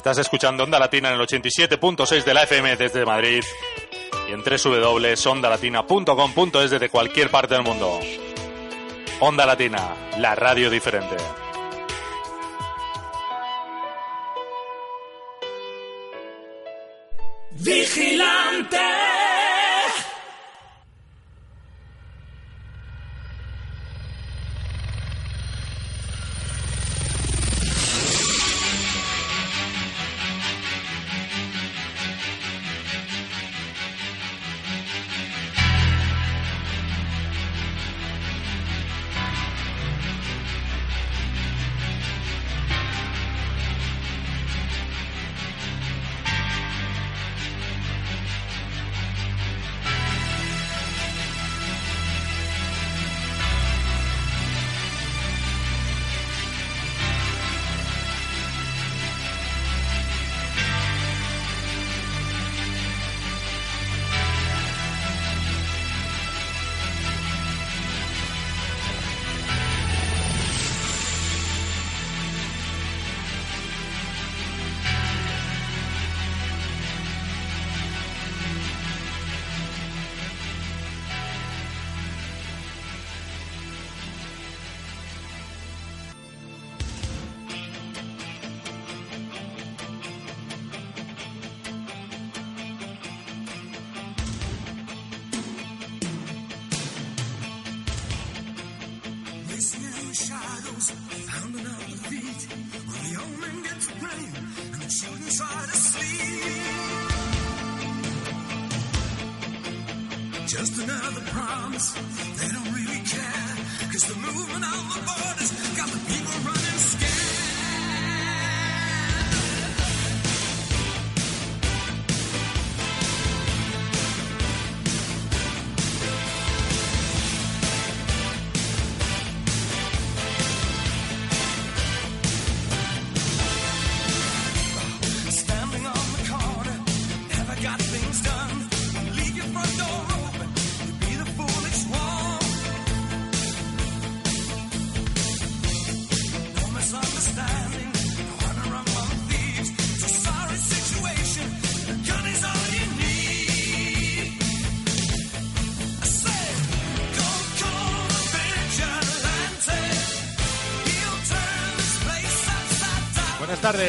Estás escuchando Onda Latina en el 87.6 de la FM desde Madrid y en www.ondalatina.com.es desde cualquier parte del mundo. Onda Latina, la radio diferente.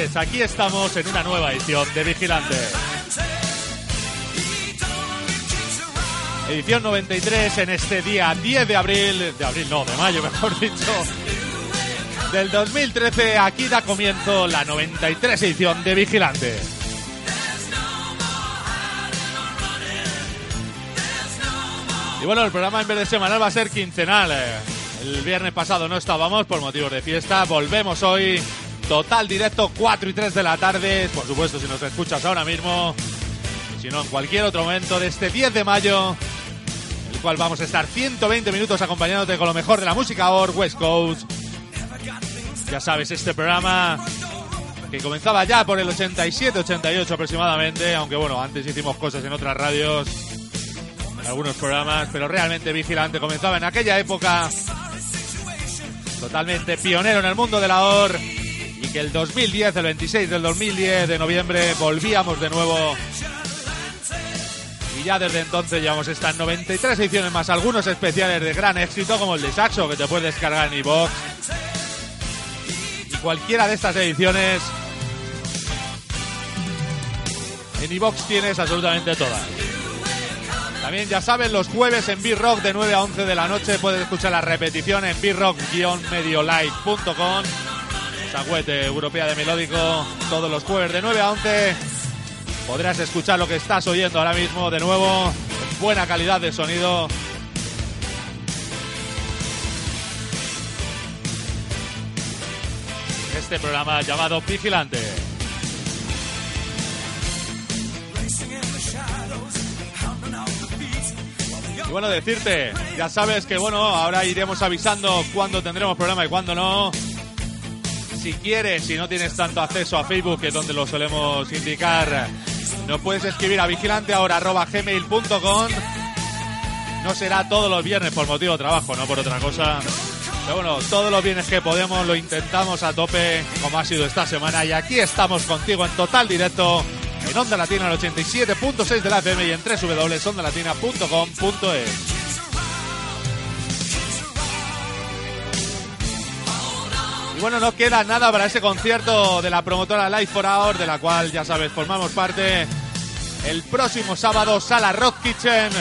Tardes, aquí estamos en una nueva edición de Vigilante. Edición 93 en este día 10 de abril, de abril no, de mayo mejor dicho, del 2013. Aquí da comienzo la 93 edición de Vigilante. Y bueno, el programa en vez de semanal va a ser quincenal. El viernes pasado no estábamos por motivos de fiesta. Volvemos hoy. Total directo 4 y 3 de la tarde. Por supuesto, si nos escuchas ahora mismo. Si no, en cualquier otro momento de este 10 de mayo. El cual vamos a estar 120 minutos acompañándote con lo mejor de la música or West Coast. Ya sabes, este programa que comenzaba ya por el 87-88 aproximadamente. Aunque bueno, antes hicimos cosas en otras radios en algunos programas, pero realmente Vigilante comenzaba en aquella época totalmente pionero en el mundo de la OR y que el 2010, el 26 del 2010 de noviembre, volvíamos de nuevo y ya desde entonces llevamos estas 93 ediciones más, algunos especiales de gran éxito como el de Saxo que te puedes descargar en iVoox y cualquiera de estas ediciones en iVoox tienes absolutamente todas. También ya saben, los jueves en B-Rock de 9 a 11 de la noche puedes escuchar la repetición en b-rock-mediolive.com. Esa web europea de melódico todos los jueves de 9 a 11. Podrás escuchar lo que estás oyendo ahora mismo de nuevo en buena calidad de sonido. Este programa llamado Vigilante. Y bueno, decirte, ya sabes que bueno, ahora iremos avisando cuándo tendremos programa y cuándo no. Si quieres, si no tienes tanto acceso a Facebook, que es donde lo solemos indicar, nos puedes escribir a vigilanteahora.gmail.com No será todos los viernes por motivo de trabajo, no por otra cosa. Pero bueno, todos los bienes que podemos lo intentamos a tope, como ha sido esta semana. Y aquí estamos contigo en total directo en Onda Latina, el 87.6 de la FM y en www.ondalatina.com.es. bueno, no queda nada para ese concierto de la promotora Life for Hour, de la cual ya sabes, formamos parte. El próximo sábado, Sala Rock Kitchen.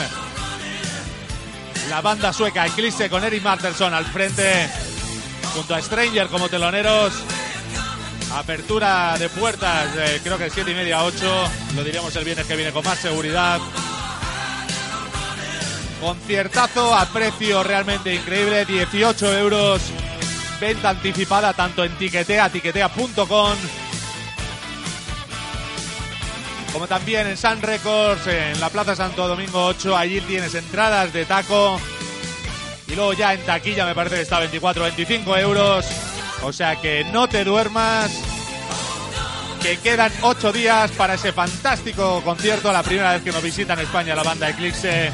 La banda sueca Eclipse con Eric Marterson al frente, junto a Stranger como teloneros. Apertura de puertas, creo que 7 y media, 8. Lo diremos el viernes que viene con más seguridad. Conciertazo a precio realmente increíble, 18 euros. Venta anticipada tanto en tiquetea, tiquetea.com, como también en Sun Records, en la Plaza Santo Domingo 8. Allí tienes entradas de taco. Y luego ya en taquilla me parece que está 24, 25 euros. O sea que no te duermas. Que quedan 8 días para ese fantástico concierto. La primera vez que nos visita en España la banda Eclipse.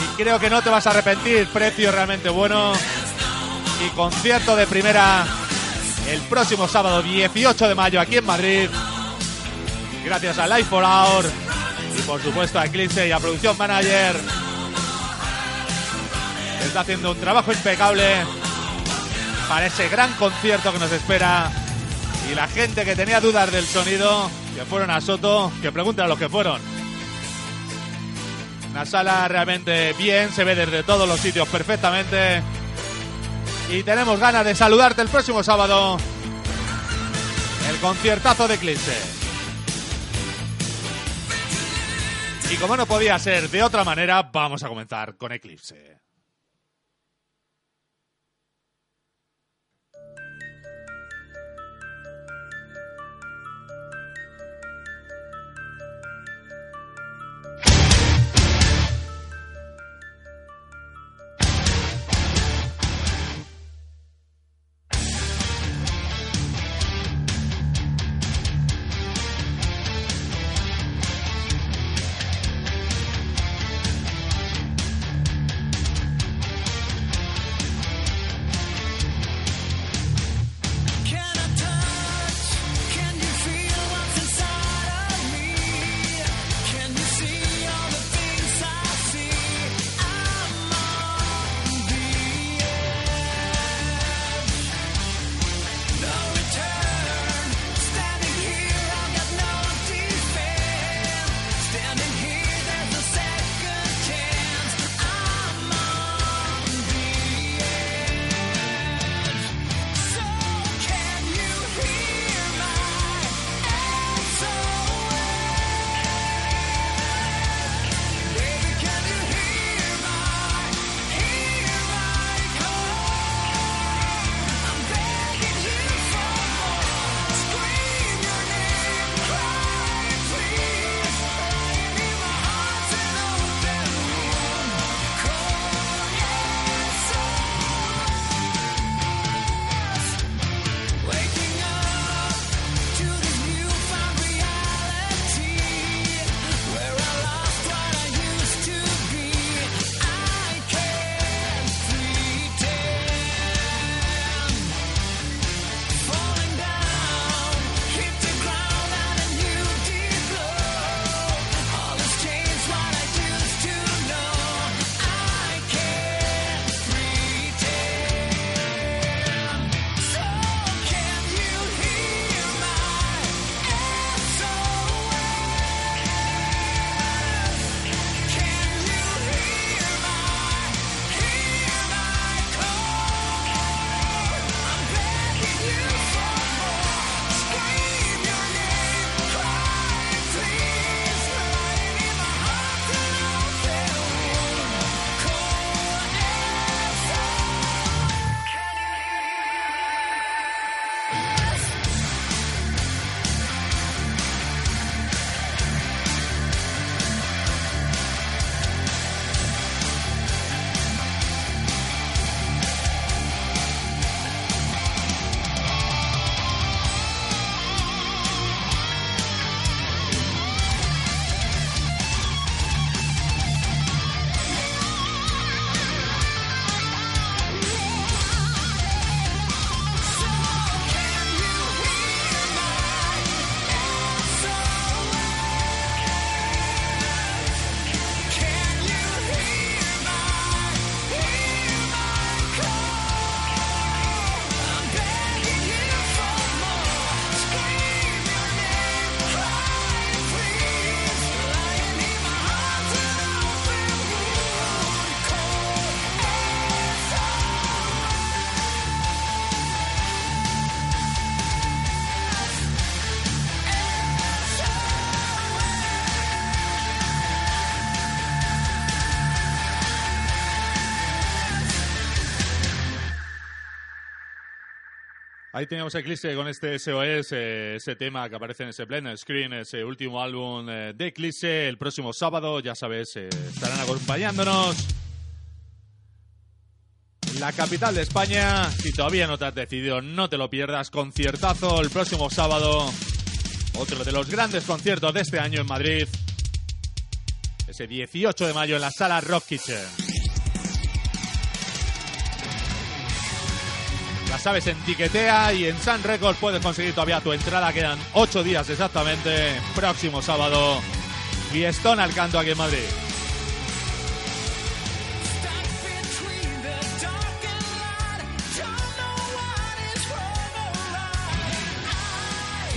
Y creo que no te vas a arrepentir. Precio realmente bueno. Y concierto de primera el próximo sábado 18 de mayo aquí en Madrid gracias a Life for Hour y por supuesto a Eclipse y a Producción Manager. Está haciendo un trabajo impecable para ese gran concierto que nos espera. Y la gente que tenía dudas del sonido, que fueron a Soto, que pregunten a los que fueron. Una sala realmente bien, se ve desde todos los sitios perfectamente. Y tenemos ganas de saludarte el próximo sábado. El conciertazo de Eclipse. Y como no podía ser de otra manera, vamos a comenzar con Eclipse. Ahí teníamos Eclipse con este SOS, eh, ese tema que aparece en ese Blender Screen, ese último álbum eh, de Eclipse. El próximo sábado, ya sabes, eh, estarán acompañándonos la capital de España. Si todavía no te has decidido, no te lo pierdas. Conciertazo el próximo sábado. Otro de los grandes conciertos de este año en Madrid. Ese 18 de mayo en la sala Rock Kitchen. Ya sabes, en Tiquetea y en Sun Records puedes conseguir todavía tu entrada. Quedan ocho días exactamente. Próximo sábado, Fiestón al canto aquí en Madrid.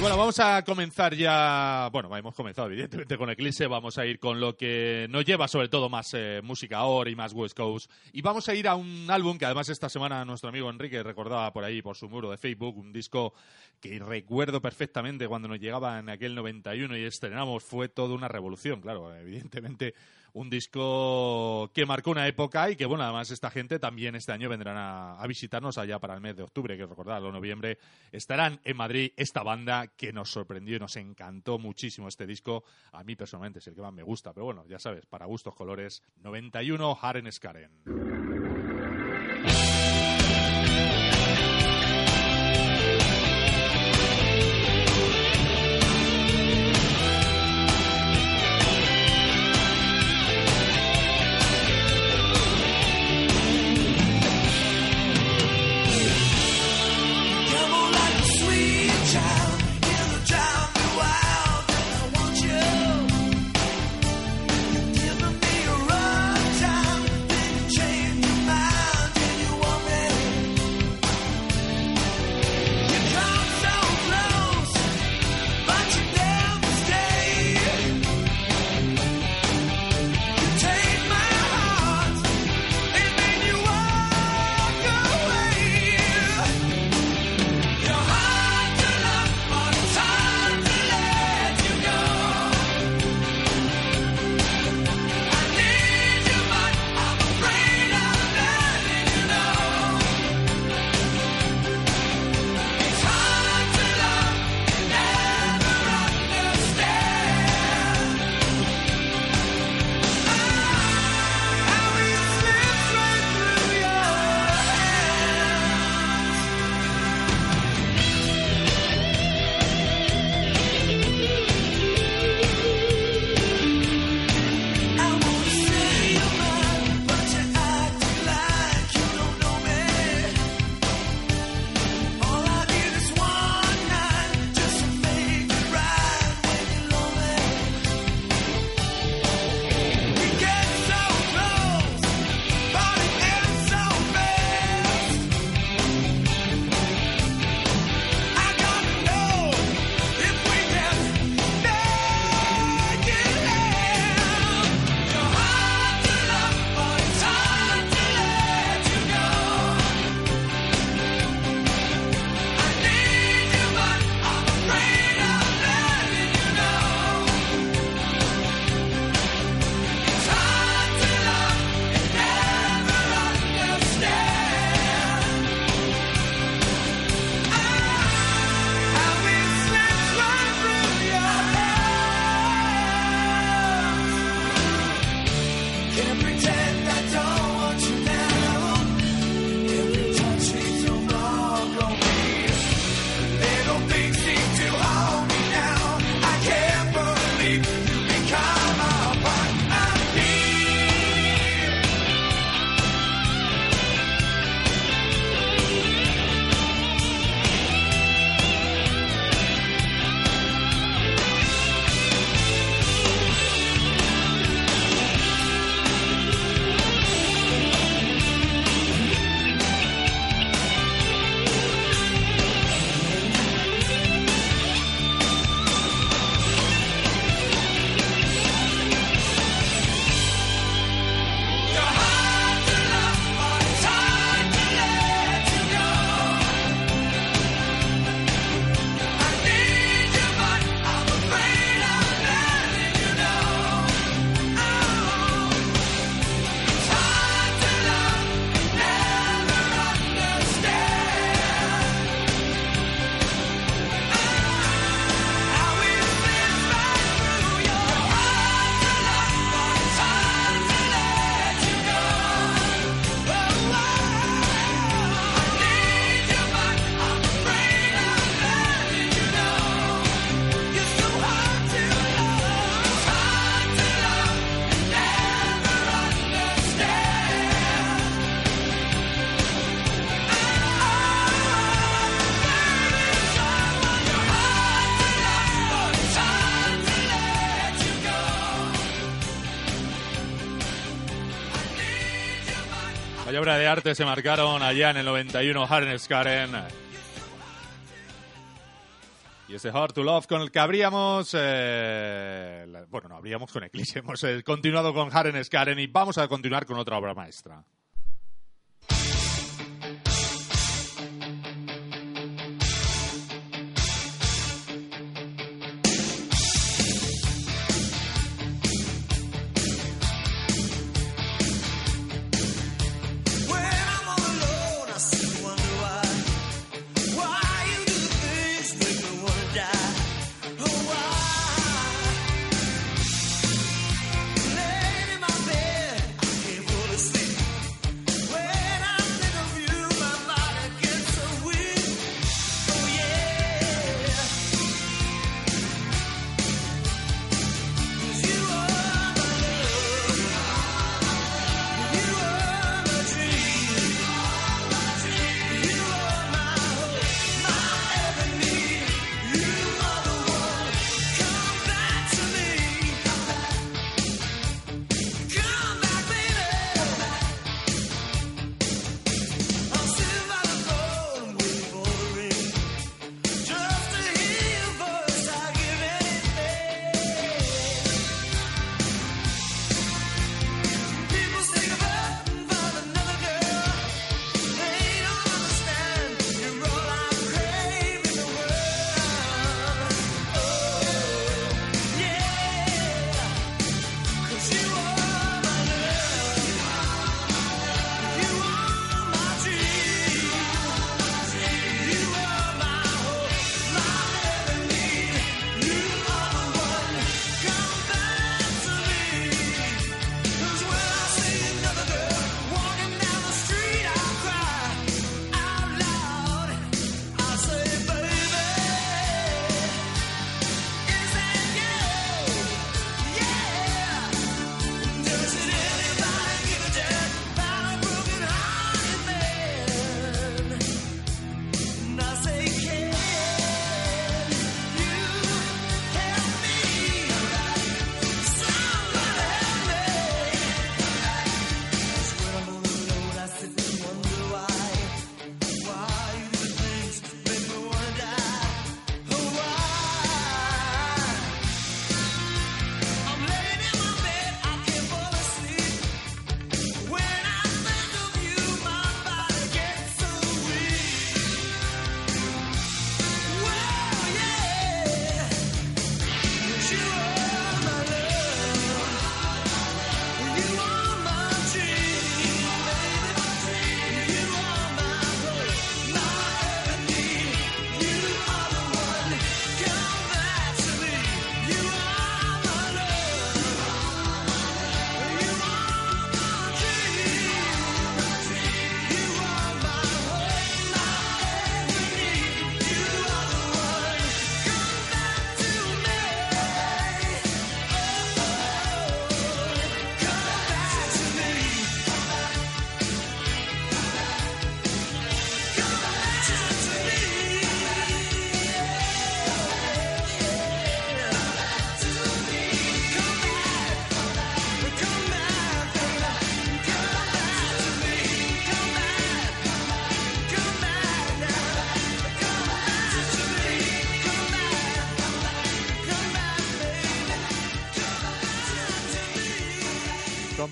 Bueno, vamos a comenzar ya. Bueno, hemos comenzado evidentemente con Eclipse. Vamos a ir con lo que nos lleva sobre todo más eh, música ahora y más West Coast. Y vamos a ir a un álbum que además esta semana nuestro amigo Enrique recordaba por ahí, por su muro de Facebook, un disco que recuerdo perfectamente cuando nos llegaba en aquel 91 y estrenamos. Fue toda una revolución, claro. Evidentemente un disco que marcó una época y que, bueno, además esta gente también este año vendrán a, visitarnos allá para el mes de octubre, que recordad, o noviembre, estarán en Madrid esta banda que nos sorprendió y nos encantó muchísimo este disco. A mí personalmente es el que más me gusta, pero bueno, ya sabes, para gustos colores, 91 Haren Skaren. De arte se marcaron allá en el 91 Harness Karen. Y ese Hard to Love con el que habríamos... eh, bueno, no habríamos con Eclipse. Hemos eh, continuado con Harness Karen y vamos a continuar con otra obra maestra.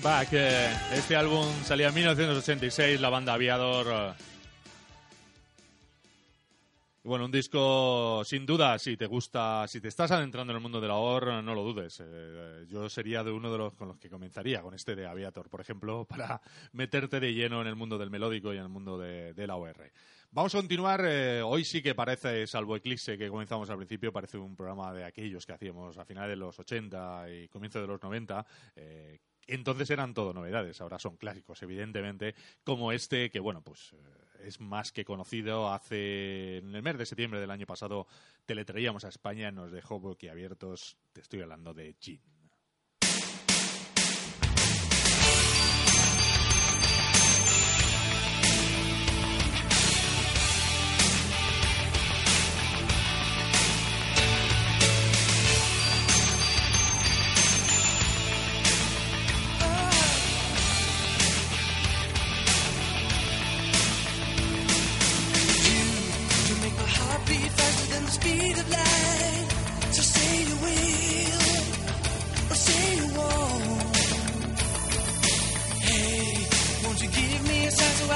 Come Back. eh, este álbum salía en 1986, la banda Aviador. eh. Bueno, un disco sin duda, si te gusta, si te estás adentrando en el mundo de la OR, no lo dudes. Eh, yo sería de uno de los con los que comenzaría, con este de Aviator, por ejemplo, para meterte de lleno en el mundo del melódico y en el mundo de, de la OR. Vamos a continuar. eh, hoy sí que parece, salvo Eclipse que comenzamos al principio, parece un programa de aquellos que hacíamos a finales de los 80 y comienzo de los 90. eh, entonces eran todo novedades, ahora son clásicos, evidentemente, como este que, bueno, pues eh, es más que conocido. Hace, en el mes de septiembre del año pasado, te le traíamos a España, nos dejó boquiabiertos. Te estoy hablando de Gin.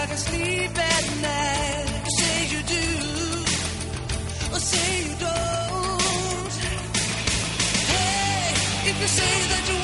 I can sleep at night. You say you do, or say you don't. Hey, if you say that you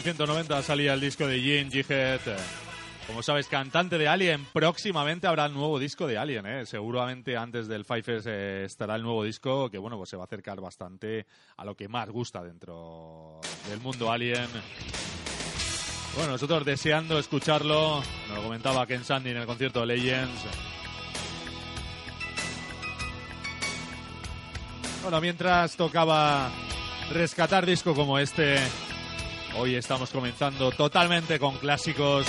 1990 salía el disco de Gene G-Head. Como sabes, cantante de Alien. Próximamente habrá el nuevo disco de Alien, ¿eh? Seguramente antes del Fifers eh, estará el nuevo disco que, bueno, pues se va a acercar bastante a lo que más gusta dentro del mundo Alien. Bueno, nosotros deseando escucharlo. Nos lo comentaba Ken Sandy en el concierto de Legends. Bueno, mientras tocaba rescatar disco como este, Hoy estamos comenzando totalmente con clásicos.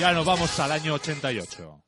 Ya nos vamos al año 88.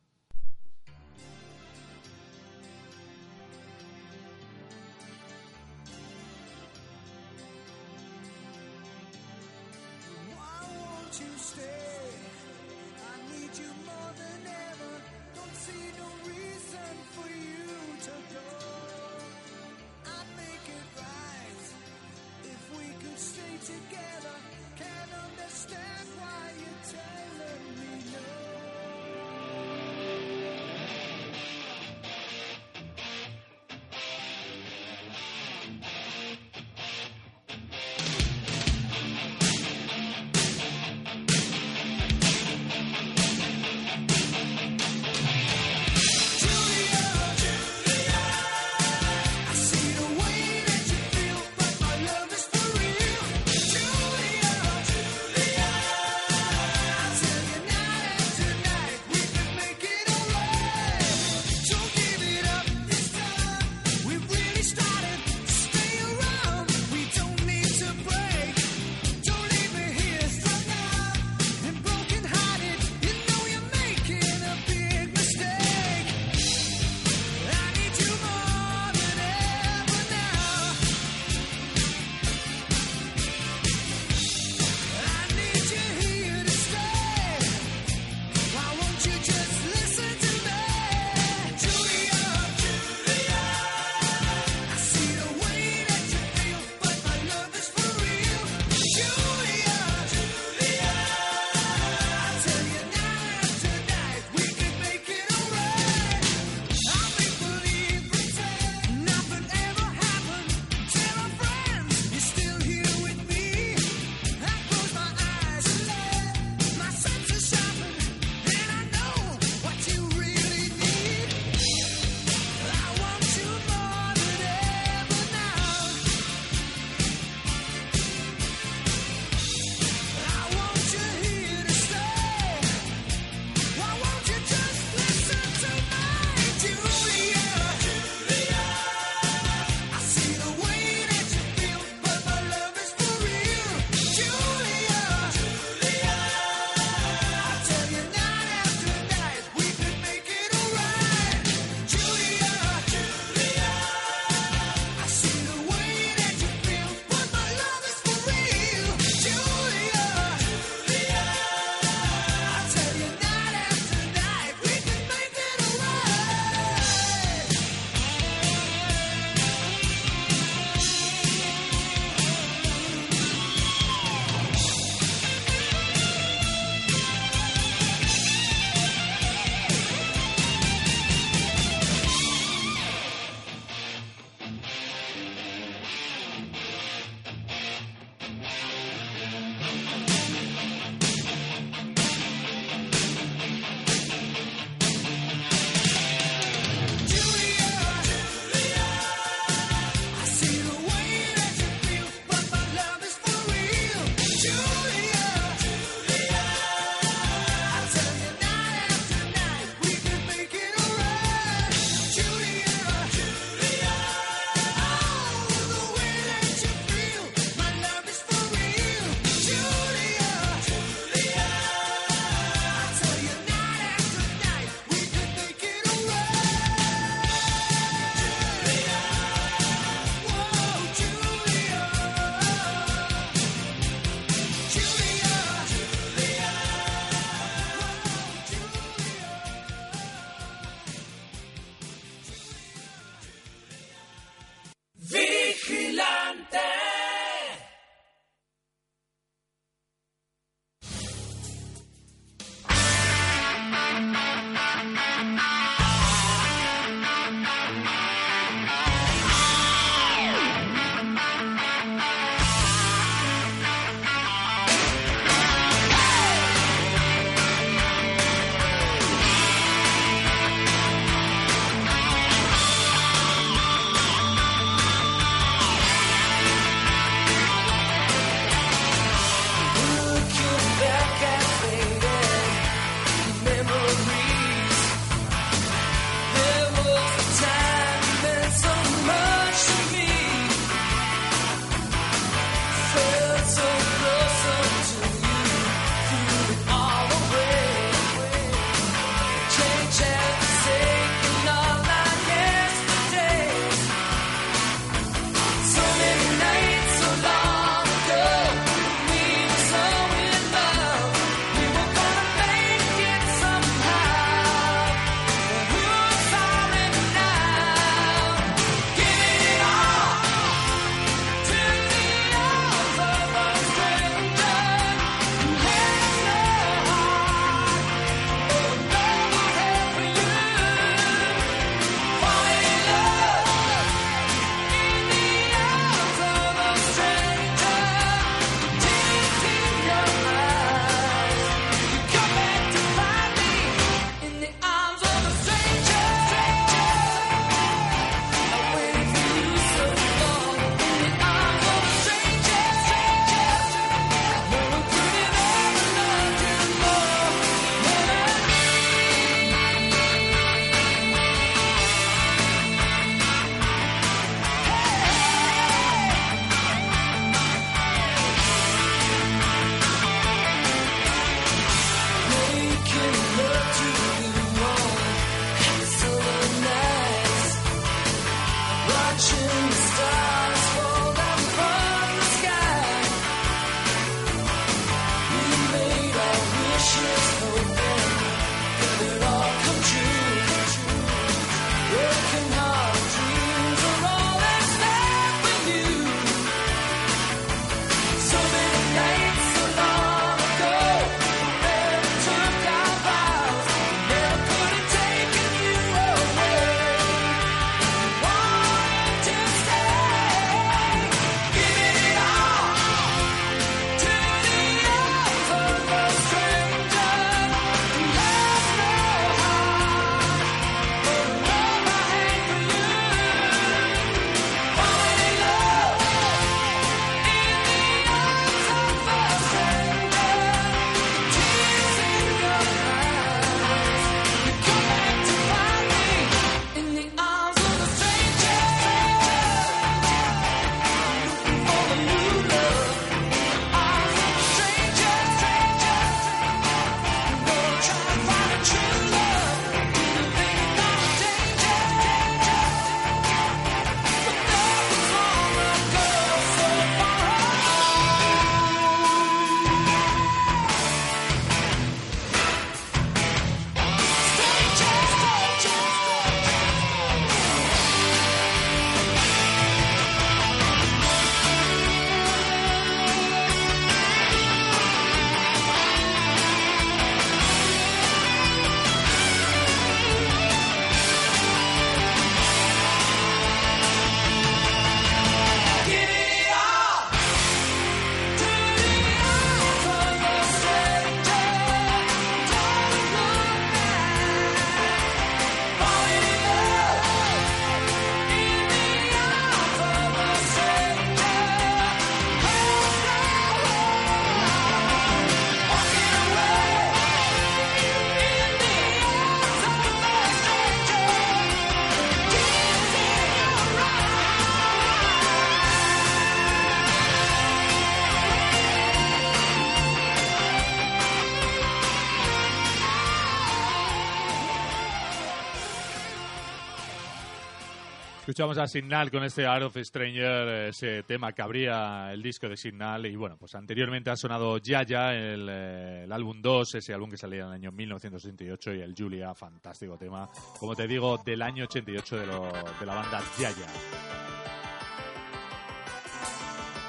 Escuchamos a Signal con este Art of Stranger, ese tema que abría el disco de Signal. Y bueno, pues anteriormente ha sonado Yaya, el, eh, el álbum 2, ese álbum que salía en el año 1968, y el Julia, fantástico tema, como te digo, del año 88 de, lo- de la banda Yaya.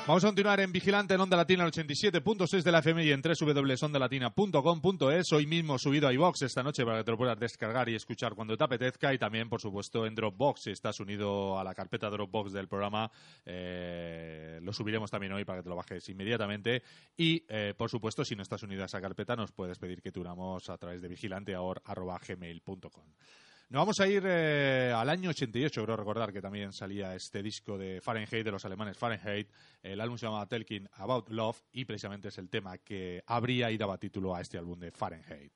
Vamos a continuar en Vigilante en Onda Latina el 87.6 de la FM y en www.ondalatina.com.es. Hoy mismo subido a iVox esta noche para que te lo puedas descargar y escuchar cuando te apetezca. Y también, por supuesto, en Dropbox. Si estás unido a la carpeta Dropbox del programa, eh, lo subiremos también hoy para que te lo bajes inmediatamente. Y, eh, por supuesto, si no estás unido a esa carpeta, nos puedes pedir que te unamos a través de vigilanteahor.gmail.com. Nos vamos a ir eh, al año 88, creo recordar que también salía este disco de Fahrenheit, de los alemanes Fahrenheit. El álbum se llamaba Talking About Love y precisamente es el tema que abría y daba título a este álbum de Fahrenheit.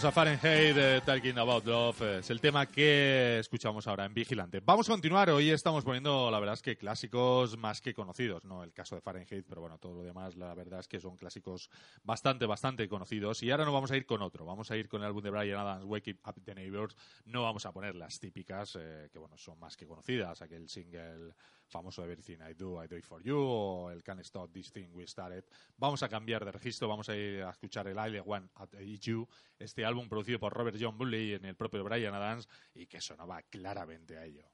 Escuchamos a Fahrenheit, eh, Talking About Love. eh, Es el tema que escuchamos ahora en Vigilante. Vamos a continuar. Hoy estamos poniendo, la verdad es que clásicos más que conocidos. No el caso de Fahrenheit, pero bueno, todo lo demás, la verdad es que son clásicos bastante, bastante conocidos. Y ahora nos vamos a ir con otro. Vamos a ir con el álbum de Brian Adams, Wake Up the Neighbors. No vamos a poner las típicas, eh, que bueno, son más que conocidas. Aquel single famoso Everything I Do, I Do It For You, o el Can't Stop This Thing We Started. Vamos a cambiar de registro, vamos a ir a escuchar el I One at You. Es este álbum producido por Robert John Bulley en el propio Brian Adams y que sonaba claramente a ello.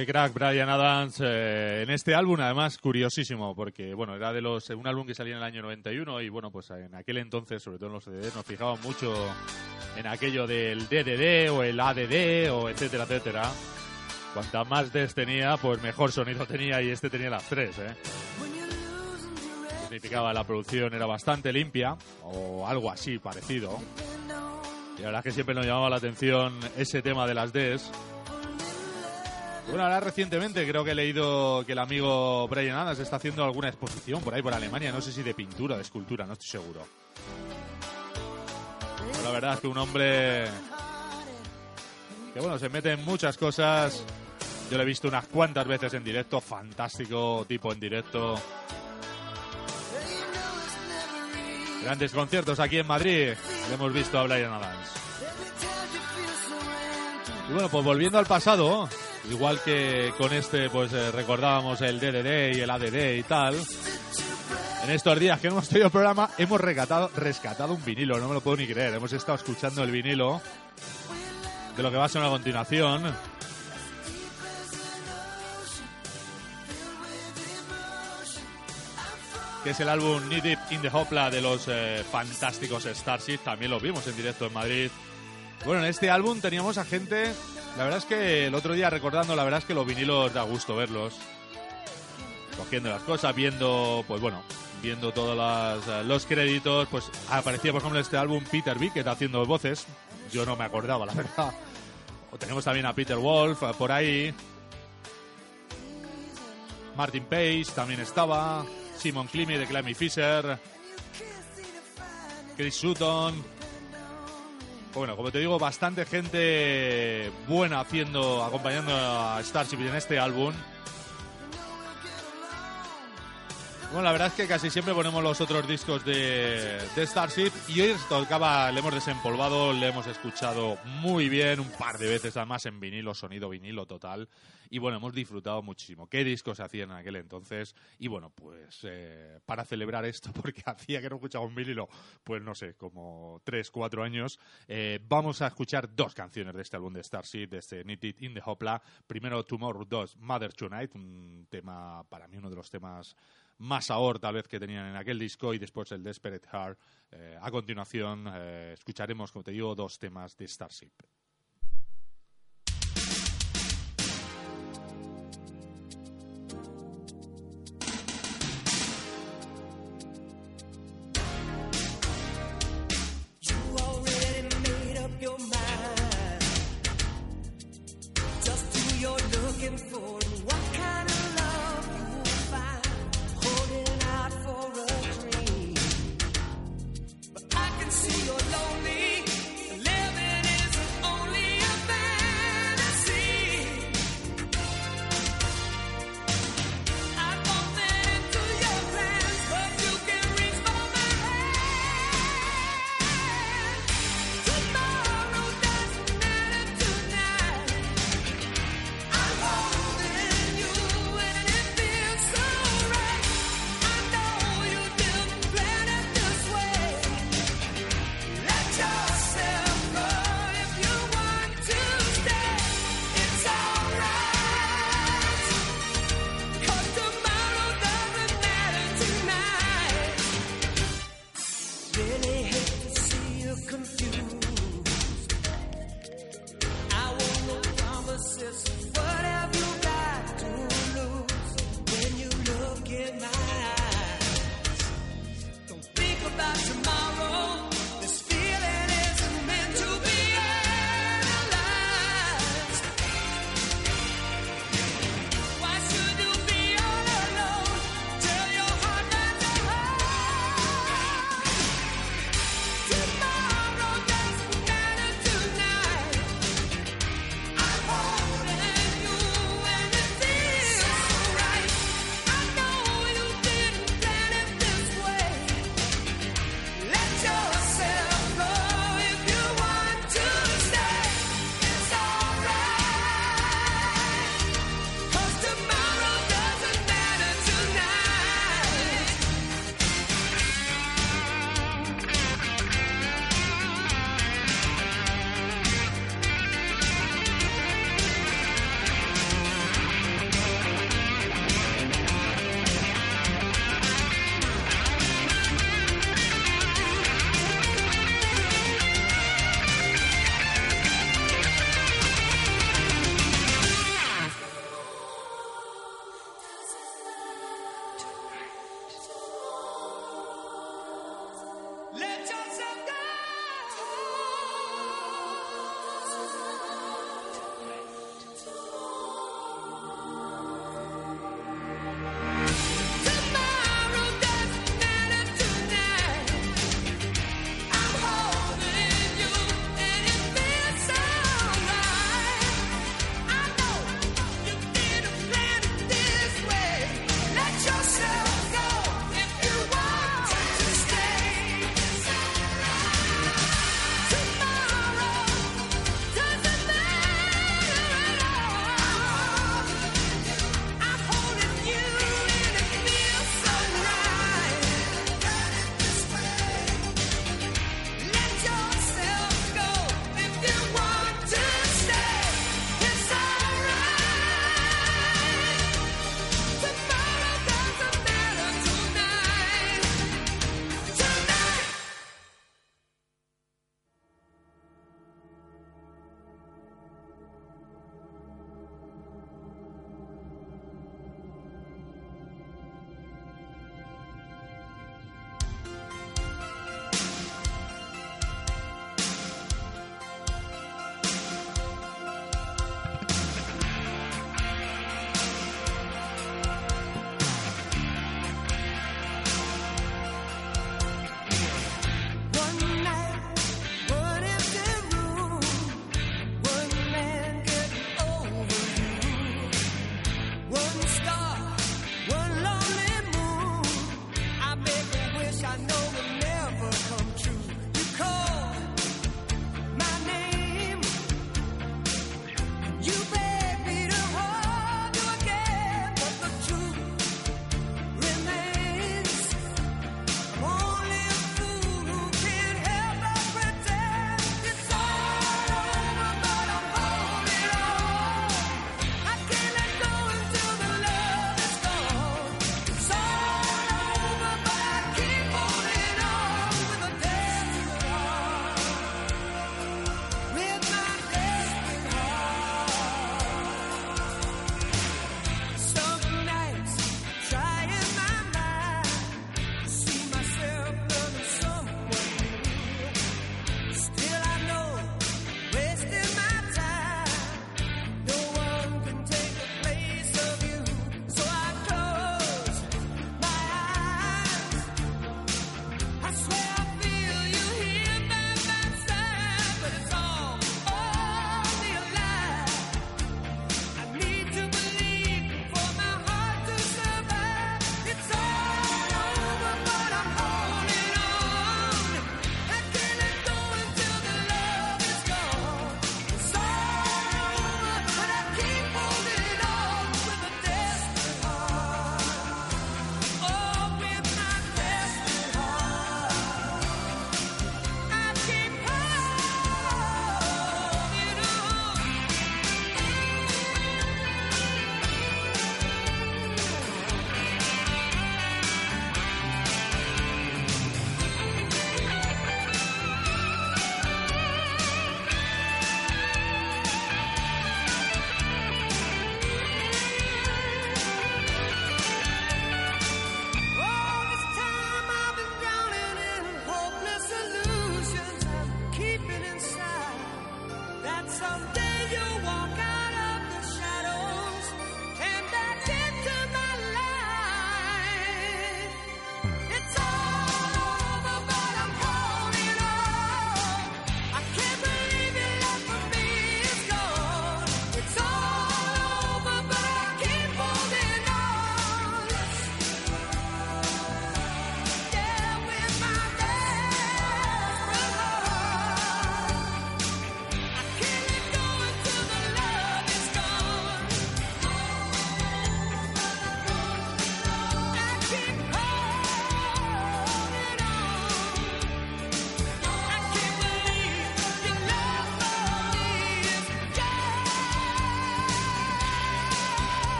Qué crack Brian Adams eh, en este álbum, además curiosísimo, porque bueno, era de los un álbum que salía en el año 91 y bueno, pues en aquel entonces, sobre todo en los CDs, nos fijábamos mucho en aquello del DDD o el ADD o etcétera, etcétera. Cuanta más Ds tenía, pues mejor sonido tenía y este tenía las tres, ¿eh? Significaba la producción era bastante limpia o algo así parecido. Y la verdad es que siempre nos llamaba la atención ese tema de las Ds. Bueno, ahora recientemente creo que he leído que el amigo Brian Adams está haciendo alguna exposición por ahí por Alemania, no sé si de pintura de escultura, no estoy seguro. Pero la verdad es que un hombre que bueno, se mete en muchas cosas. Yo lo he visto unas cuantas veces en directo, fantástico tipo en directo. Grandes conciertos aquí en Madrid. Le hemos visto a Brian Adams. Y bueno, pues volviendo al pasado, igual que con este, pues eh, recordábamos el DDD y el ADD y tal. En estos días que hemos tenido programa, hemos rescatado, rescatado un vinilo, no me lo puedo ni creer. Hemos estado escuchando el vinilo de lo que va a ser a continuación. Que es el álbum Need It in the Hopla de los eh, fantásticos Starship. También lo vimos en directo en Madrid. Bueno, en este álbum teníamos a gente. La verdad es que el otro día recordando, la verdad es que los vinilos da gusto verlos. Cogiendo las cosas, viendo, pues bueno, viendo todos eh, los créditos. Pues aparecía, por ejemplo, este álbum Peter Vickett haciendo voces. Yo no me acordaba, la verdad. Tenemos también a Peter Wolf eh, por ahí. Martin Page también estaba. Simon Clemmy de Clemmy Fisher. Chris Sutton. Bueno, como te digo, bastante gente buena haciendo, acompañando a Starship en este álbum. Bueno, la verdad es que casi siempre ponemos los otros discos de, de Starship y hoy tocaba, le hemos desempolvado, le hemos escuchado muy bien, un par de veces además en vinilo, sonido vinilo total. Y bueno, hemos disfrutado muchísimo. ¿Qué discos hacían en aquel entonces? Y bueno, pues eh, para celebrar esto, porque hacía que no escuchaba un vinilo, pues no sé, como tres, cuatro años, eh, vamos a escuchar dos canciones de este álbum de Starship, de este Knit It in the Hopla. Primero Tomorrow 2, Mother Tonight, un tema, para mí uno de los temas más ahora tal vez que tenían en aquel disco y después el Desperate Heart. Eh, a continuación eh, escucharemos, como te digo, dos temas de Starship.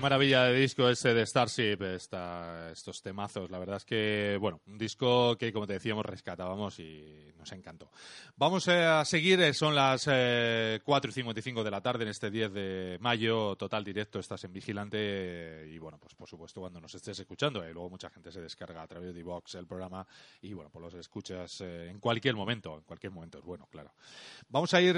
Maravilla de disco ese de Starship, esta- estos temazos. La verdad es que, bueno, un disco que, como te decíamos, rescatábamos y. Vamos eh, a seguir, eh, son las eh, 4 y 55 de la tarde en este 10 de mayo, total directo, estás en Vigilante y, bueno, pues por supuesto cuando nos estés escuchando, eh, luego mucha gente se descarga a través de iVox el programa y, bueno, pues los escuchas eh, en cualquier momento, en cualquier momento es bueno, claro. Vamos a ir,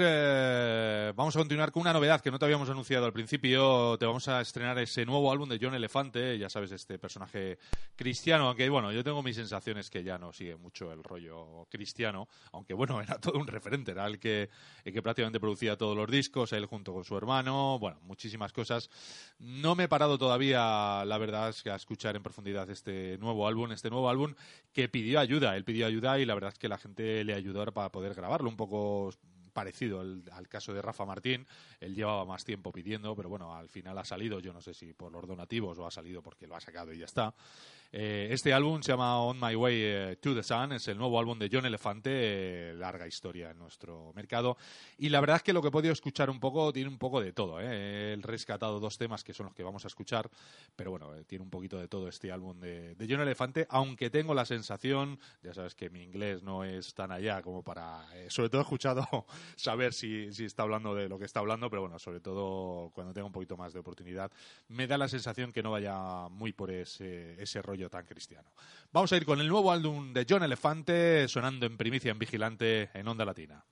vamos a continuar con una novedad que no te habíamos anunciado al principio. Te vamos a estrenar ese nuevo álbum de John Elefante, ya sabes, este personaje cristiano, aunque bueno, yo tengo mis sensaciones que ya no sigue mucho el rollo cristiano, aunque bueno, era todo un referente, era el que, el que prácticamente producía todos los discos, él junto con su hermano, bueno, muchísimas cosas. No me he parado todavía, la verdad, a escuchar en profundidad este nuevo álbum, este nuevo álbum que pidió ayuda, él pidió ayuda y la verdad es que la gente le ayudó para poder grabarlo un poco parecido al, al caso de Rafa Martín. Él llevaba más tiempo pidiendo, pero bueno, al final ha salido, yo no sé si por los donativos o ha salido porque lo ha sacado y ya está. Eh, este álbum se llama On My Way eh, to the Sun, es el nuevo álbum de John Elefante, eh, larga historia en nuestro mercado. Y la verdad es que lo que he podido escuchar un poco, tiene un poco de todo. ¿eh? He rescatado dos temas que son los que vamos a escuchar, pero bueno, eh, tiene un poquito de todo este álbum de, de John Elefante, aunque tengo la sensación, ya sabes que mi inglés no es tan allá como para, sobre todo he escuchado saber si, si está hablando de lo que está hablando, pero bueno, sobre todo cuando tenga un poquito más de oportunidad, me da la sensación que no vaya muy por ese, ese rollo tan cristiano. Vamos a ir con el nuevo álbum de John Elefante, sonando en primicia en Vigilante en Onda Latina.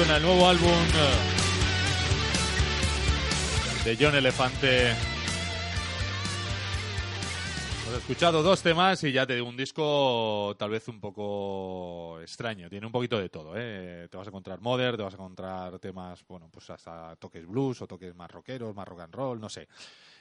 Suena el nuevo álbum eh, de John Elefante. Hemos escuchado dos temas y ya te digo, un disco tal vez un poco extraño. Tiene un poquito de todo, ¿eh? Te vas a encontrar modern, te vas a encontrar temas, bueno, pues hasta toques blues o toques más rockeros, más rock and roll, no sé.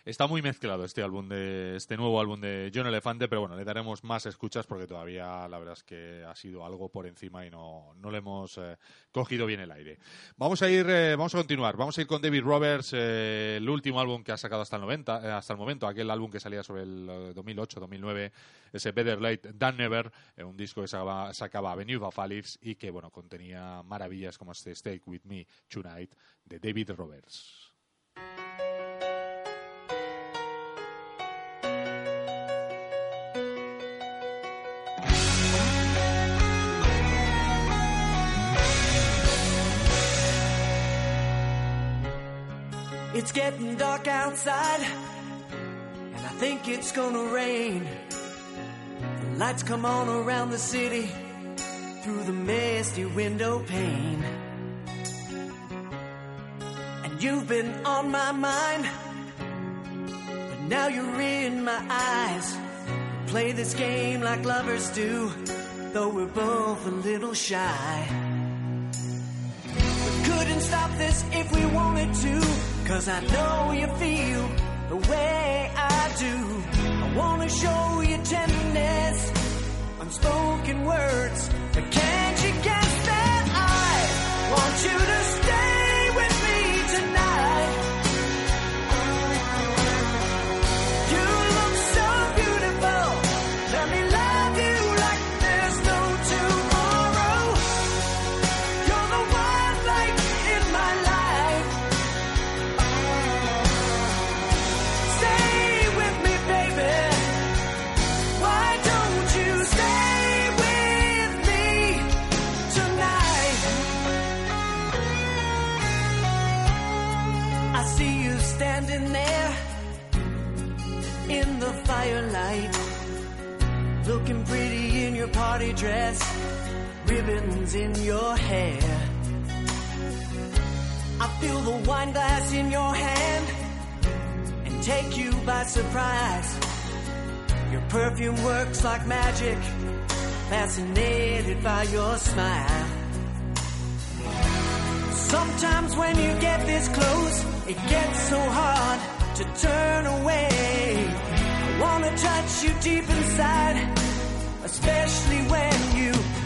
Está muy mezclado este álbum de este nuevo álbum de John Elefante, pero bueno, le daremos más escuchas porque todavía la verdad es que ha sido algo por encima y no, no le hemos eh, cogido bien el aire. Vamos a ir, eh, vamos a continuar, vamos a ir con David Roberts, eh, el último álbum que ha sacado hasta el 90, eh, hasta el momento, aquel álbum que salía sobre el eh, 2008-2009, ese Better Late Than Never, eh, un disco que sacaba, sacaba Avenue of y que bueno contenía maravillas como este Stay With Me Tonight de David Roberts. It's getting dark outside, and I think it's gonna rain. The lights come on around the city through the misty window pane. And you've been on my mind, but now you're in my eyes. We play this game like lovers do, though we're both a little shy. We Couldn't stop this if we wanted to. Cause I know you feel the way I do. I wanna show you tenderness, unspoken words. But can't you guess that I want you to looking pretty in your party dress, ribbons in your hair. I feel the wine glass in your hand and take you by surprise. Your perfume works like magic, fascinated by your smile. Sometimes when you get this close, it gets so hard to turn away. I wanna touch you deep inside, especially when you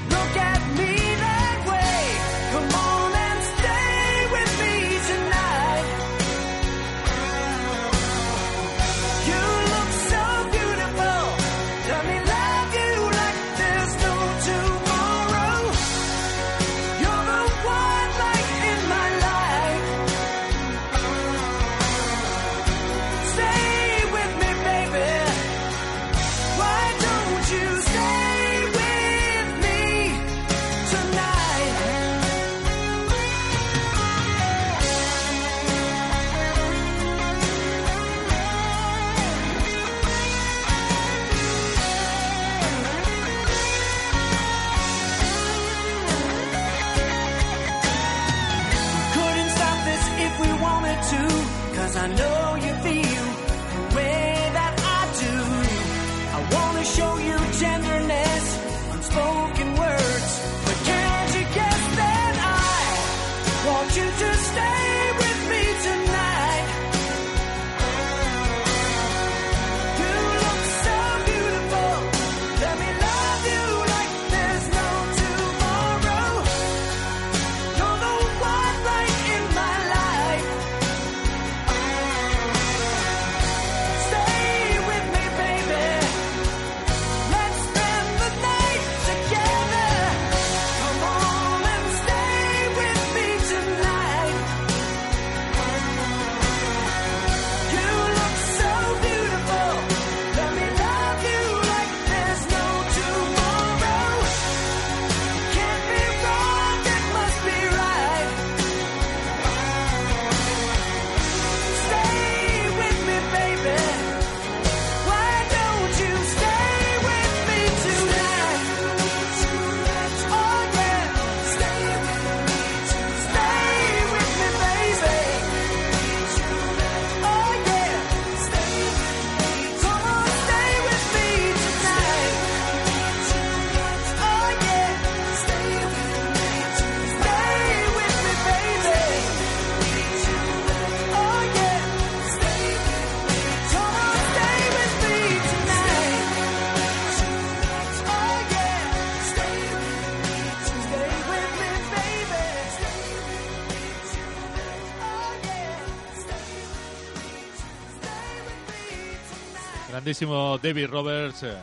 Grandísimo David Roberts. eh.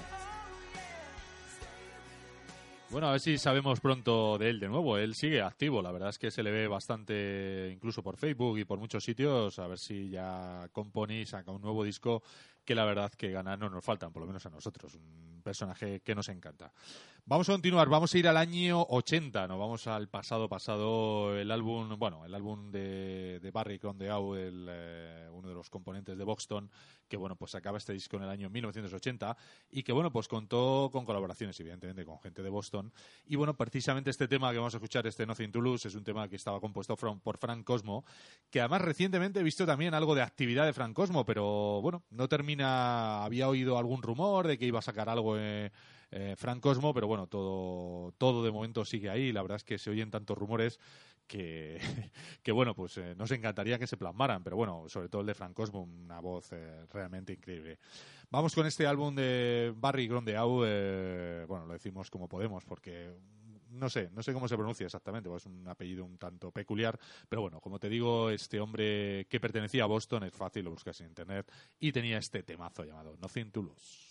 Bueno, a ver si sabemos pronto de él de nuevo. Él sigue activo, la verdad es que se le ve bastante, incluso por Facebook y por muchos sitios. A ver si ya compone y saca un nuevo disco que la verdad que ganar no nos faltan, por lo menos a nosotros. Un personaje que nos encanta. Vamos a continuar, vamos a ir al año 80, nos vamos al pasado pasado, el álbum, bueno, el álbum de, de Barry Condeau, el, eh, uno de los componentes de Boxton, que bueno, pues acaba este disco en el año 1980 y que bueno, pues contó con colaboraciones, evidentemente, con gente de Boston. Y bueno, precisamente este tema que vamos a escuchar, este Nothing to Lose, es un tema que estaba compuesto from- por Frank Cosmo, que además recientemente he visto también algo de actividad de Frank Cosmo, pero bueno, no termina, había oído algún rumor de que iba a sacar algo eh, eh, Frank Cosmo, pero bueno, todo, todo de momento sigue ahí. La verdad es que se oyen tantos rumores que, que bueno, pues eh, nos encantaría que se plasmaran, pero bueno, sobre todo el de Frank Cosmo, una voz eh, realmente increíble. Vamos con este álbum de Barry Grondeau, eh, bueno, lo decimos como podemos, porque no sé, no sé cómo se pronuncia exactamente, porque es un apellido un tanto peculiar, pero bueno, como te digo, este hombre que pertenecía a Boston es fácil, lo buscas en internet, y tenía este temazo llamado Nothing to Lose.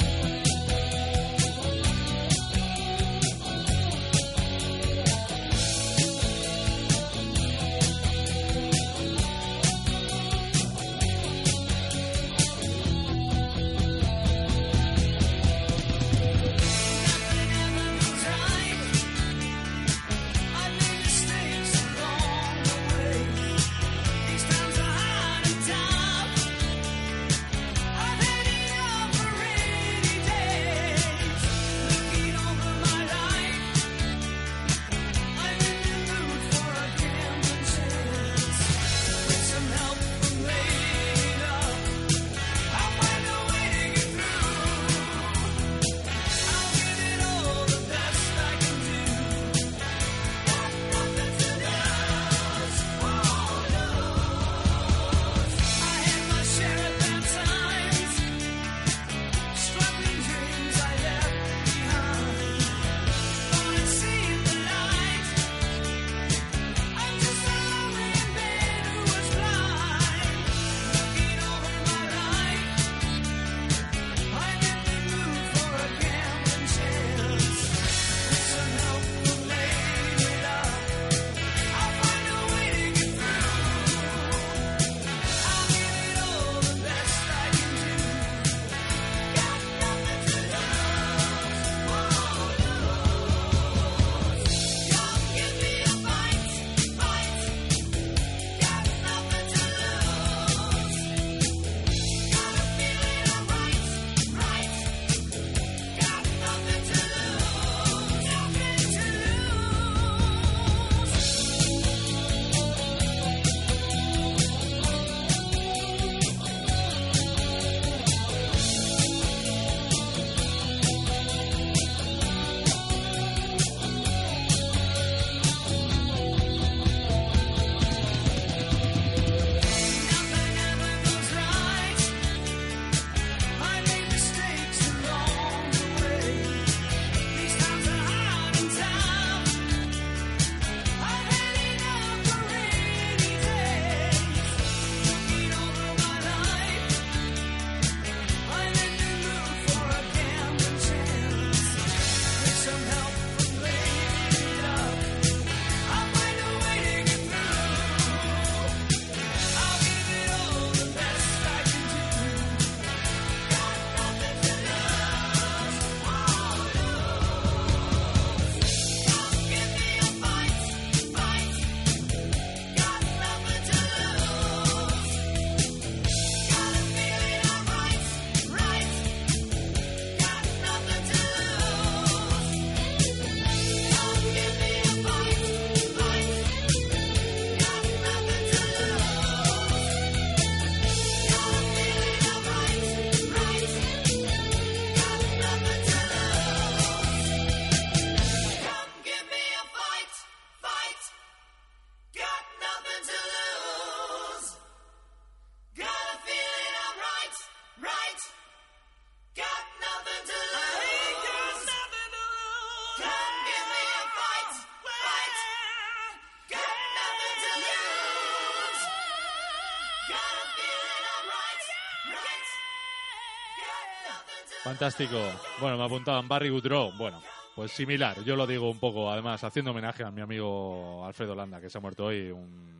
Fantástico. Bueno, me apuntaban Barry Goodrow. Bueno, pues similar. Yo lo digo un poco, además, haciendo homenaje a mi amigo Alfredo Landa, que se ha muerto hoy. Un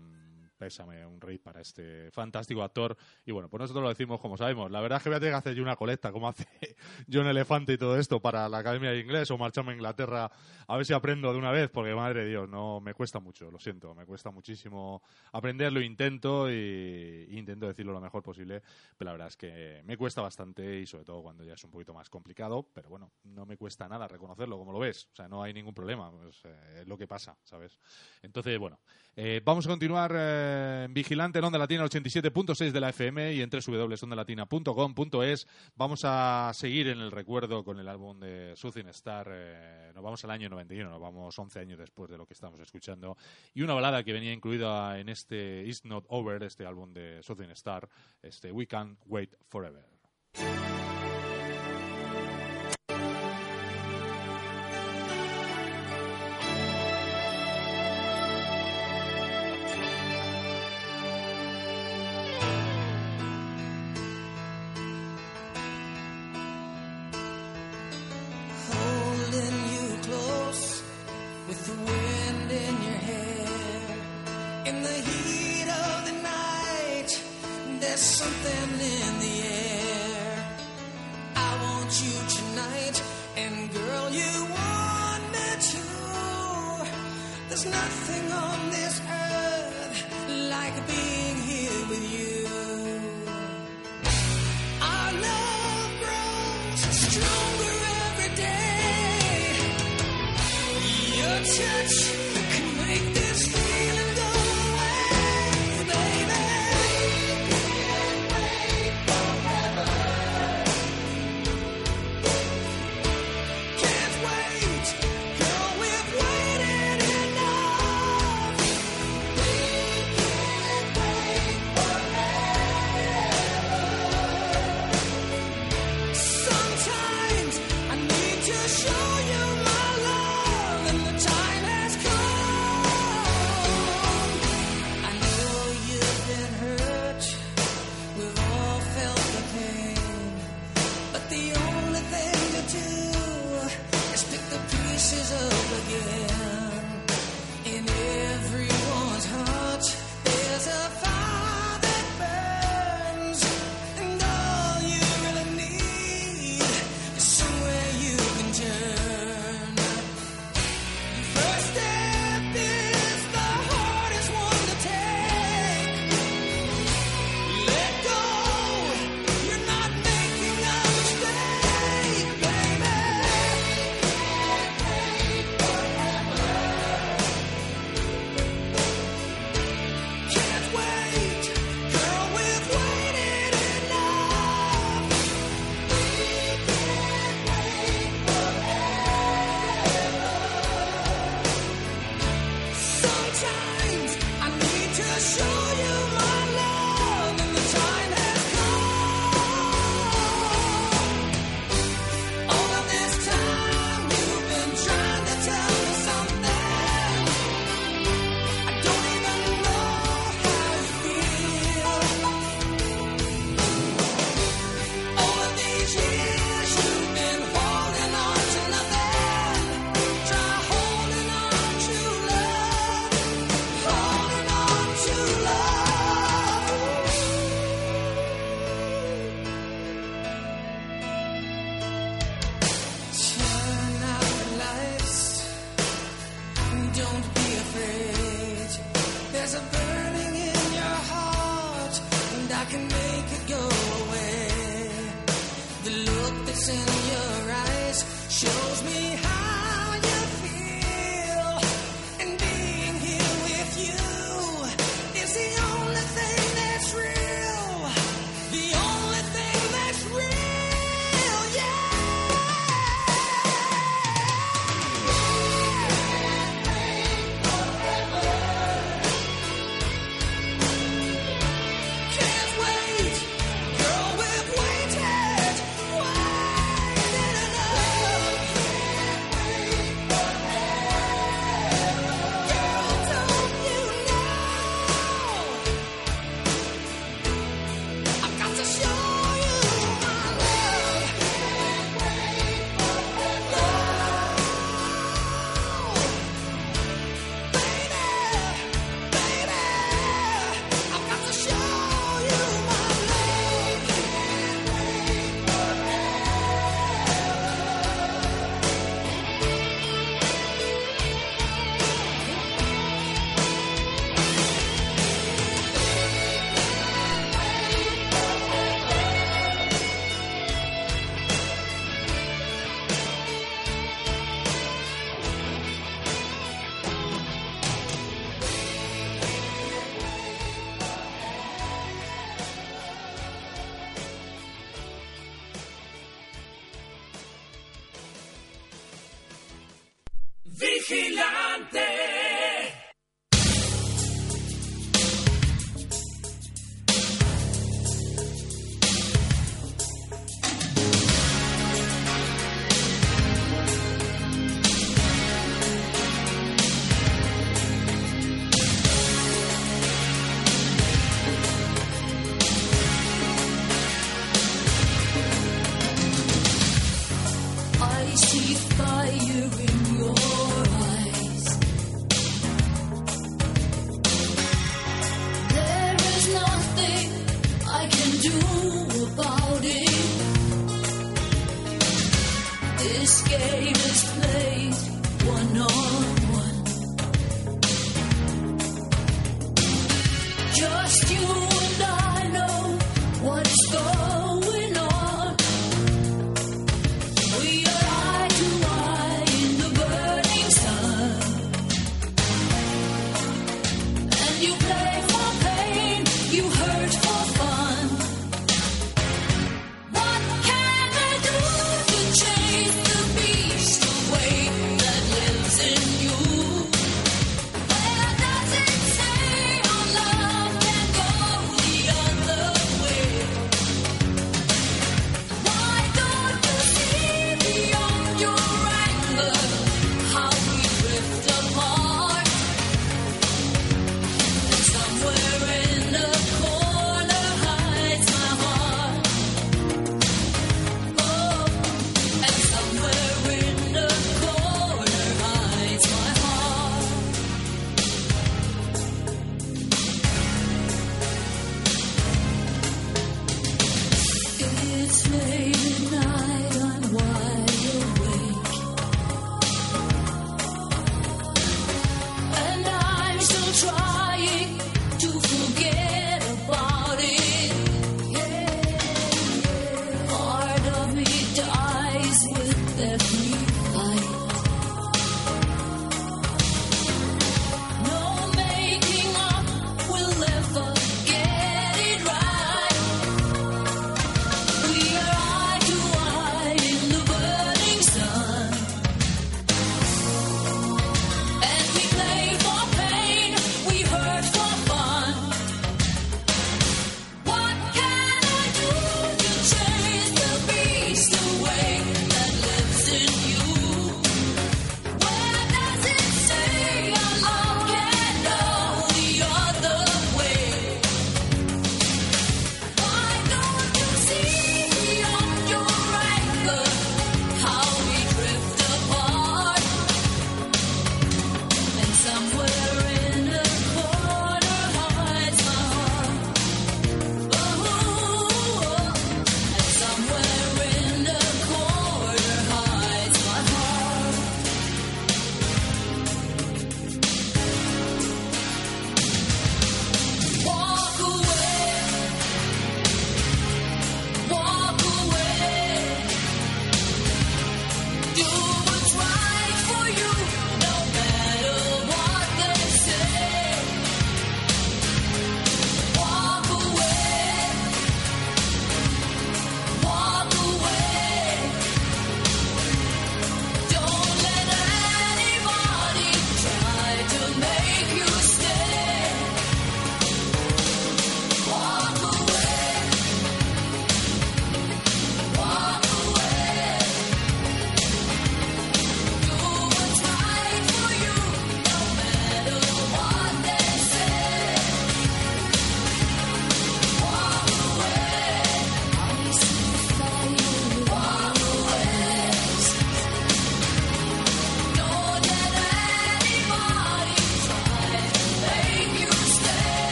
pésame, un rey para este fantástico actor. Y bueno, pues nosotros lo decimos como sabemos. La verdad es que voy a tener que hacer yo una colecta, como hace John Elefante y todo esto, para la Academia de Inglés o marcharme a Inglaterra a ver si aprendo de una vez, porque madre de Dios, no me cuesta mucho, lo siento, me cuesta muchísimo aprenderlo, intento y, intento decirlo lo mejor posible, pero la verdad es que me cuesta bastante y sobre todo cuando ya es un poquito más complicado, pero bueno, no me cuesta nada reconocerlo, como lo ves, o sea, no hay ningún problema, pues, eh, es lo que pasa, ¿sabes? Entonces, bueno, eh, vamos a continuar eh, Vigilante en Onda Latina 87.6 de la FM y en www.ondalatina.com.es. Vamos a seguir en el recuerdo con el álbum de Soothing Star. eh, nos vamos al año 91, nos vamos 11 años después de lo que estamos escuchando. Y una balada que venía incluida en este It's Not Over, este álbum de Soothing Star, este We Can't Wait Forever.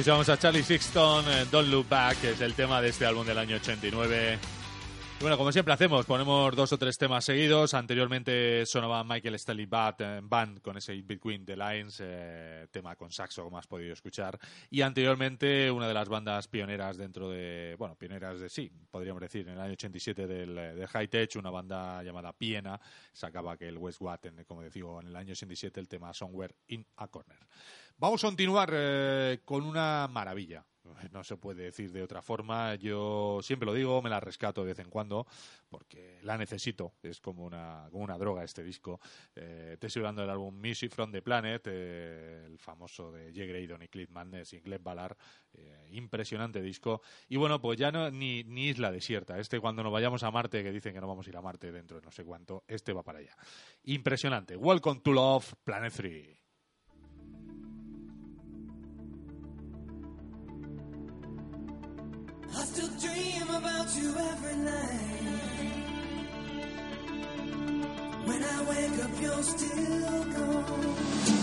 Escuchamos a Charlie Sixton, eh, Don't Look Back, que es el tema de este álbum del año 89. Y bueno, como siempre hacemos, ponemos dos o tres temas seguidos. Anteriormente sonaba Michael Stanley eh, Band con ese Between the Lines, eh, tema con saxo, como has podido escuchar. Y anteriormente una de las bandas pioneras dentro de, bueno, pioneras de sí, podríamos decir, en el año 87 del, eh, del High Tech, una banda llamada Piena, sacaba que el West Watten, como digo, en el año 87 el tema Somewhere in a Corner. Vamos a continuar eh, con una maravilla. No se puede decir de otra forma. Yo siempre lo digo, me la rescato de vez en cuando, porque la necesito. Es como una, como una droga este disco. Eh, te estoy hablando del álbum Music from the Planet, eh, el famoso de Jay Graydon y Cliff Madness y Gleb Ballard. Impresionante disco. Y bueno, pues ya no ni, ni isla desierta. Este cuando nos vayamos a Marte, que dicen que no vamos a ir a Marte dentro de no sé cuánto, este va para allá. Impresionante. Welcome to Love, Planet 3. I still dream about you every night. When I wake up, you're still gone.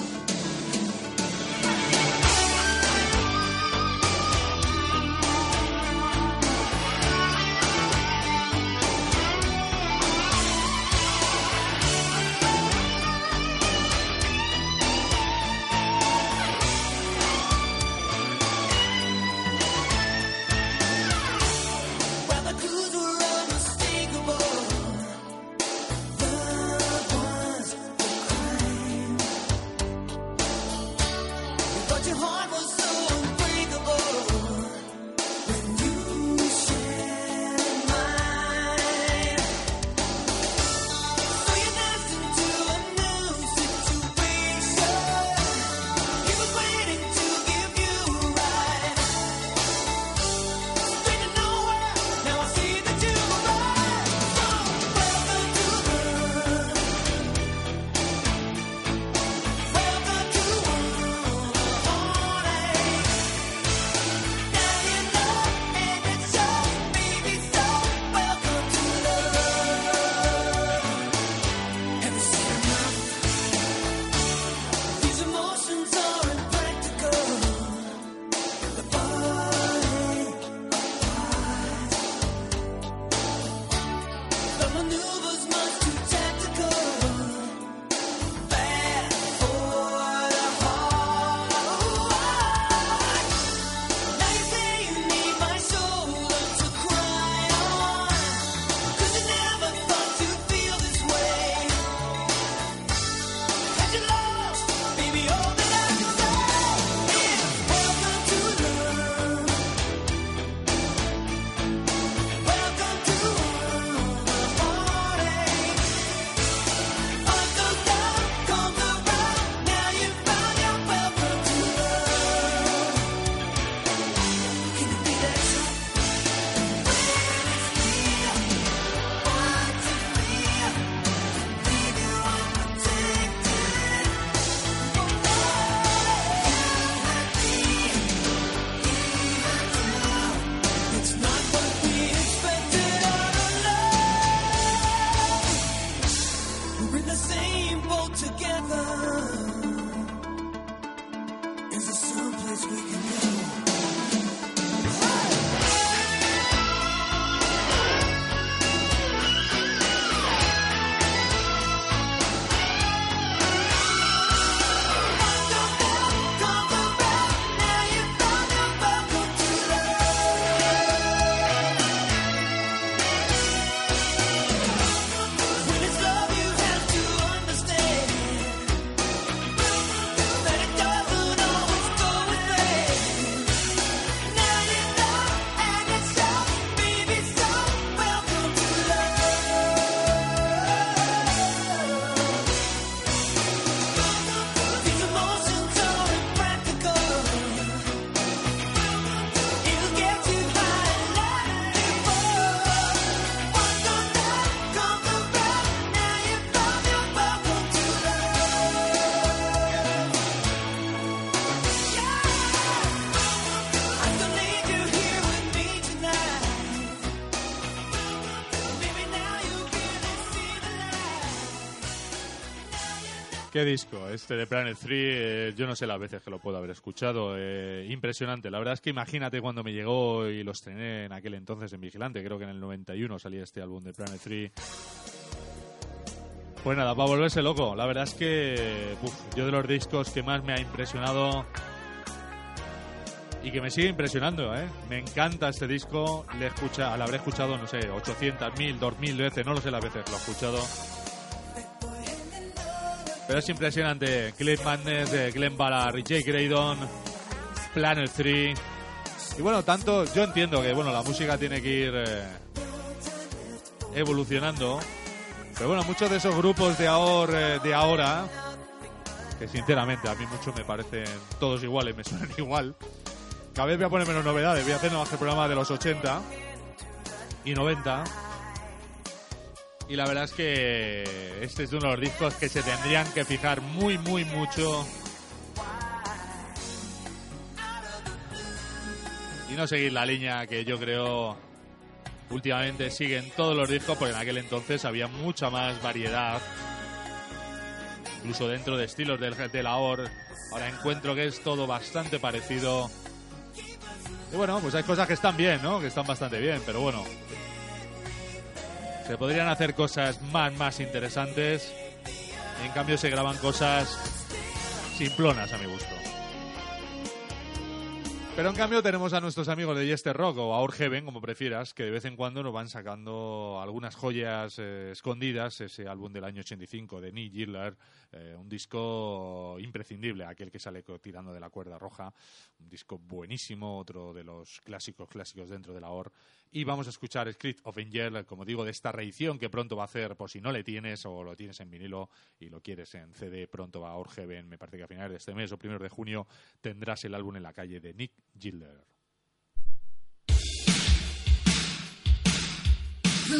Qué disco, este de Planet 3, eh, yo no sé las veces que lo puedo haber escuchado, eh, impresionante. La verdad es que imagínate cuando me llegó y lo estrené en aquel entonces en Vigilante, creo que en el 91 salía este álbum de Planet 3. Pues nada, para volverse loco, la verdad es que uf, yo de los discos que más me ha impresionado y que me sigue impresionando, ¿eh? Me encanta este disco, le escucha, lo habré escuchado, no sé, 800.000, 2.000 veces, no lo sé las veces que lo he escuchado. Pero es impresionante. Cliff Madness, de Glenn Ballard y Jake Graydon, Planet 3. Y bueno, tanto, yo entiendo que bueno, la música tiene que ir eh, evolucionando. Pero bueno, muchos de esos grupos de ahora, eh, de ahora, que sinceramente a mí muchos me parecen todos iguales, me suenan igual. Cada vez voy a poner menos novedades, voy a hacer nomás el programa de los 80 y 90. Y la verdad es que este es uno de los discos que se tendrían que fijar muy, muy mucho y no seguir la línea que yo creo últimamente siguen todos los discos, porque en aquel entonces había mucha más variedad, incluso dentro de estilos del de la OR. Ahora encuentro que es todo bastante parecido. Y bueno, pues hay cosas que están bien, ¿no? Que están bastante bien, pero bueno. Se podrían hacer cosas más, más interesantes. En cambio se graban cosas simplonas a mi gusto. Pero en cambio tenemos a nuestros amigos de Yester Rock o Our Heaven, como prefieras, que de vez en cuando nos van sacando algunas joyas eh, escondidas. Ese álbum del año 85 de Nick Giller, eh, un disco imprescindible, aquel que sale tirando de la cuerda roja. Un disco buenísimo, otro de los clásicos clásicos dentro de la OR. Y vamos a escuchar Script of Angel, como digo, de esta reedición que pronto va a hacer, por si no le tienes o lo tienes en vinilo y lo quieres en CD, pronto va a Our Heaven. Me parece que a finales de este mes o primeros de junio tendrás el álbum en la calle de Nick Giller. The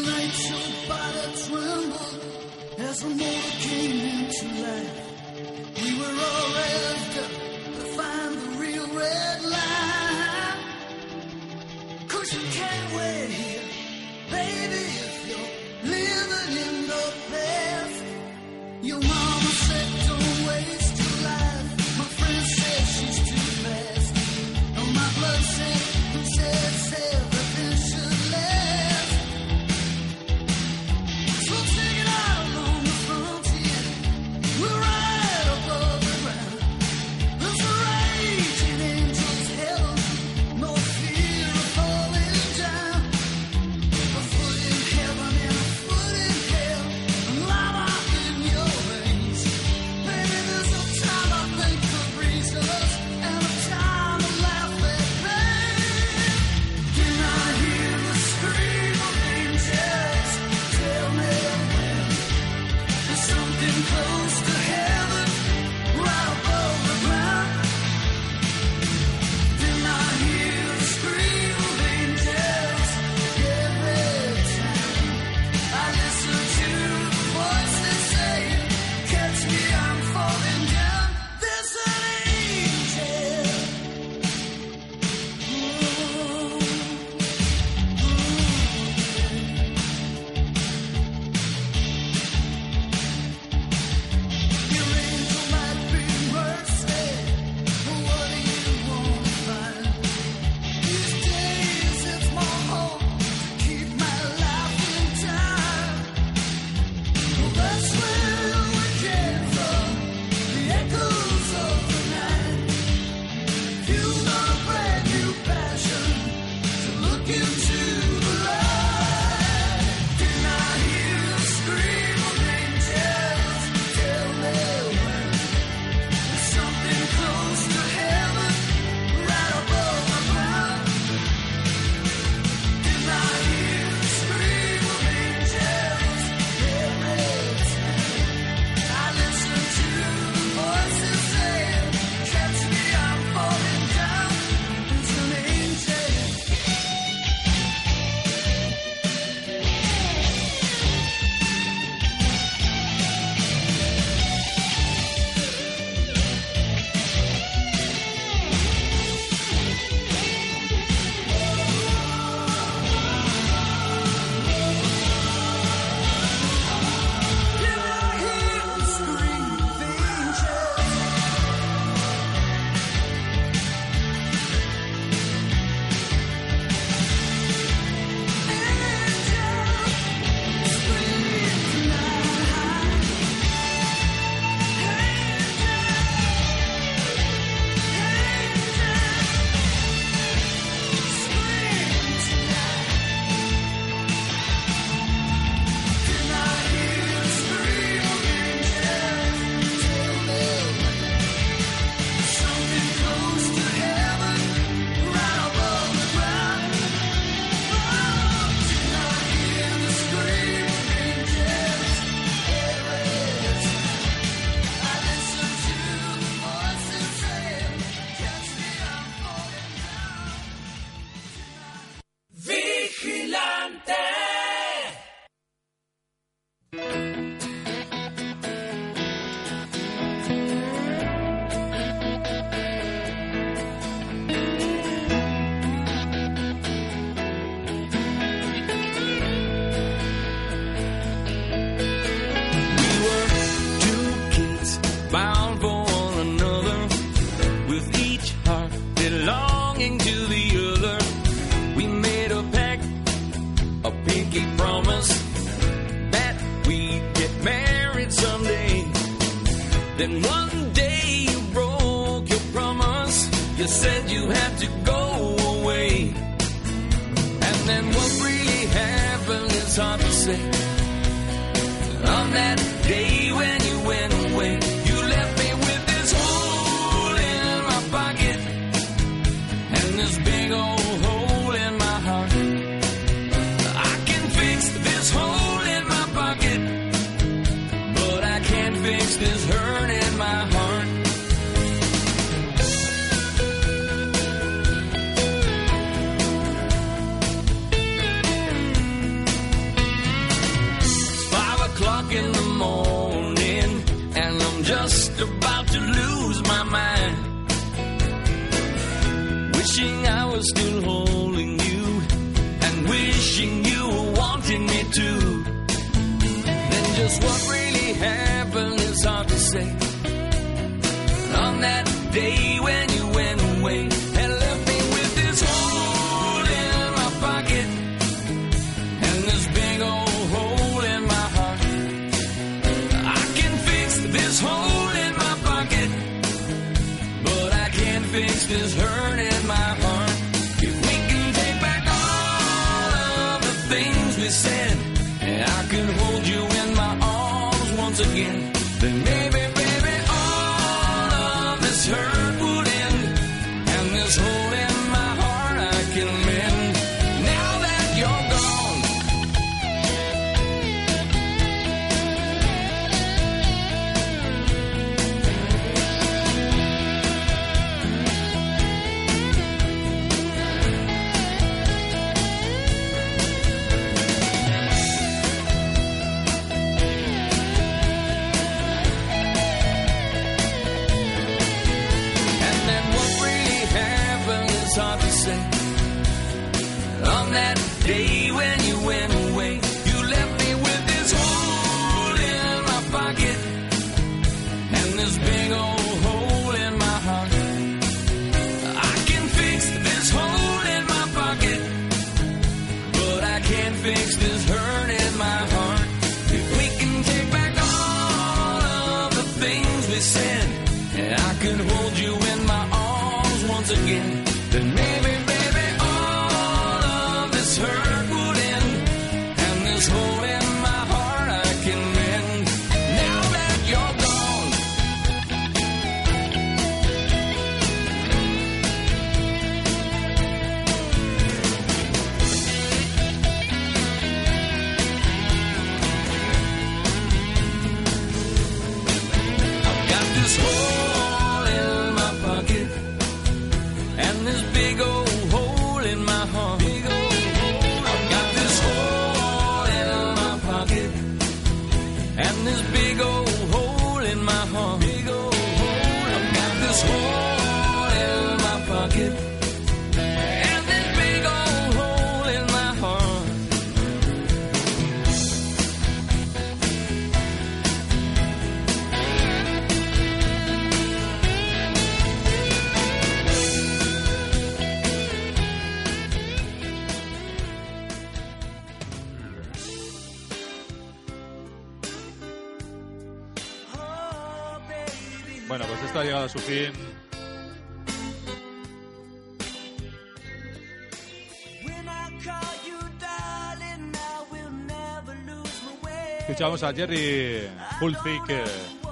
Escuchamos a Jerry Fulfick, eh,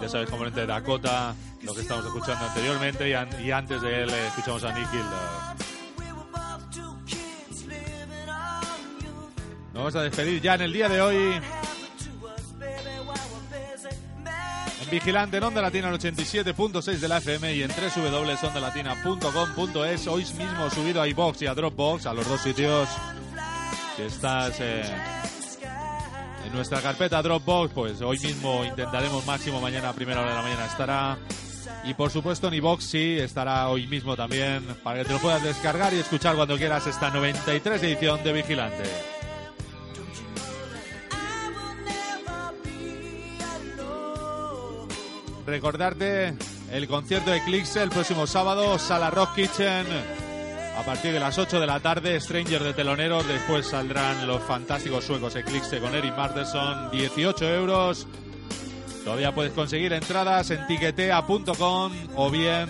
ya sabes, componente de Dakota, lo que estamos escuchando anteriormente, y, antes de él eh, escuchamos a Nick Nos vamos a despedir ya en el día de hoy. Vigilante en Onda Latina al 87.6 de la FM y en www.ondalatina.com.es. Hoy mismo subido a iBox y a Dropbox, a los dos sitios que estás eh, en nuestra carpeta Dropbox. Pues hoy mismo intentaremos máximo, mañana a primera hora de la mañana estará. Y por supuesto en iBox sí estará hoy mismo también para que te lo puedas descargar y escuchar cuando quieras esta 93 edición de Vigilante. recordarte el concierto de Clix el próximo sábado, Sala Rock Kitchen. A partir de las 8 de la tarde, Stranger de teloneros. Después saldrán los fantásticos suecos Eclipse con Eric Marterson, 18 euros. Todavía puedes conseguir entradas en tiquetea.com o bien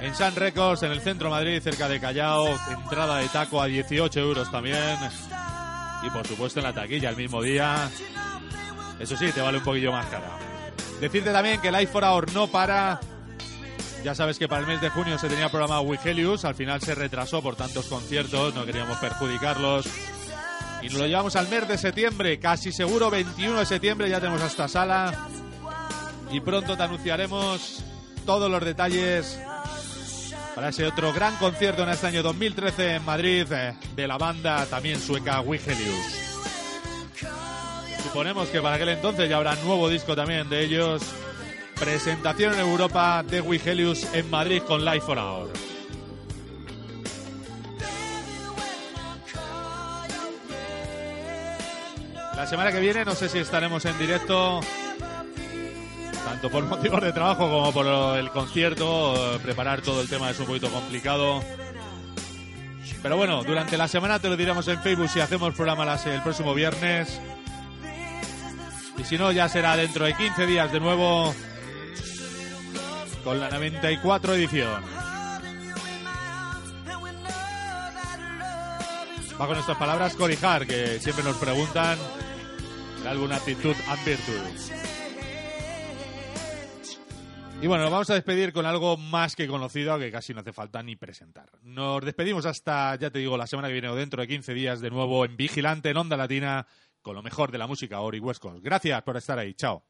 en San Records, en el centro Madrid, cerca de Callao. Entrada de taco a 18 euros también. Y por supuesto en la taquilla el mismo día. Eso sí, te vale un poquillo más cara. Decirte también que Life for Hour no para. Ya sabes que para el mes de junio se tenía programado Wigelius, al final se retrasó por tantos conciertos, no queríamos perjudicarlos. Y nos lo llevamos al mes de septiembre, casi seguro 21 de septiembre ya tenemos esta sala. Y pronto te anunciaremos todos los detalles para ese otro gran concierto en este año 2013 en Madrid eh, de la banda también sueca Wigelius. Suponemos que para aquel entonces ya habrá nuevo disco también de ellos. Presentación en Europa de Wigelius en Madrid con Life for Hour. La semana que viene no sé si estaremos en directo, tanto por motivos de trabajo como por el concierto. Preparar todo el tema es un poquito complicado. Pero bueno, durante la semana te lo diremos en Facebook si hacemos programa el próximo viernes. Y si no, ya será dentro de 15 días de nuevo con la 94 edición. Va con estas palabras Corijar, que siempre nos preguntan alguna actitud and virtud. Y bueno, nos vamos a despedir con algo más que conocido, que casi no hace falta ni presentar. Nos despedimos hasta, ya te digo, la semana que viene o dentro de 15 días de nuevo en Vigilante, en Onda Latina, con lo mejor de la música Ori West. Gracias por estar ahí. Chao.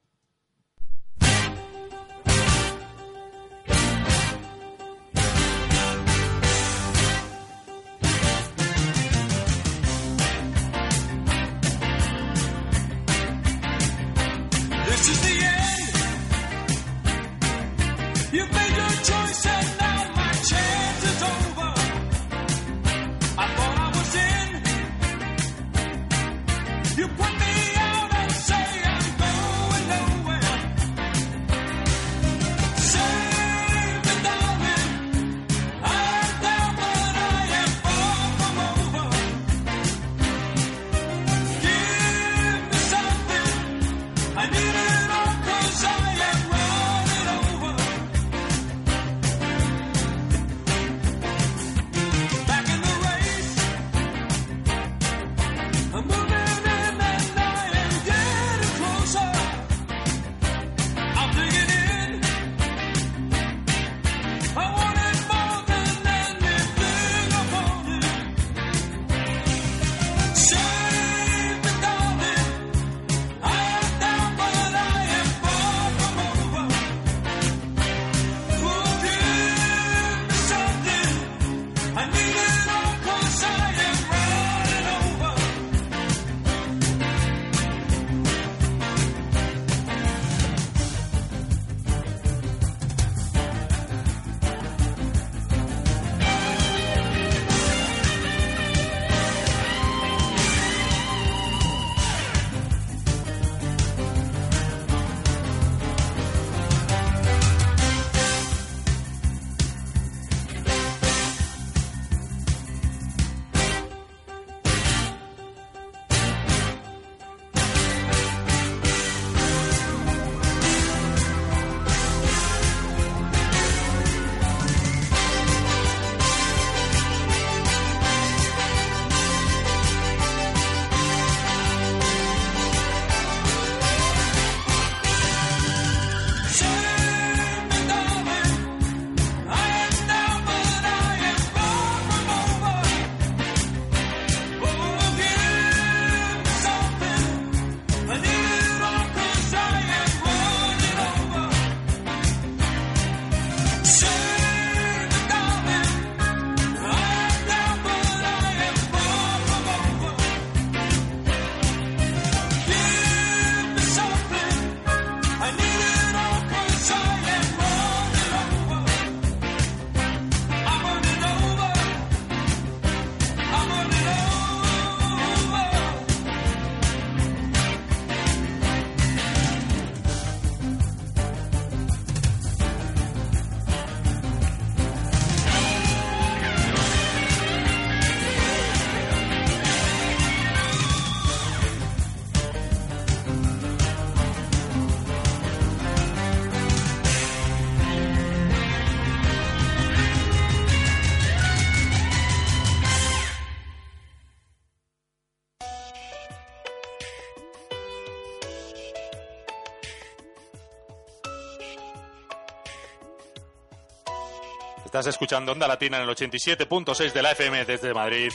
Estás escuchando Onda Latina en el 87.6 de la FM desde Madrid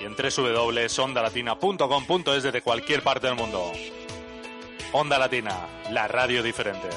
y en www.ondalatina.com.es desde cualquier parte del mundo. Onda Latina, la radio diferente.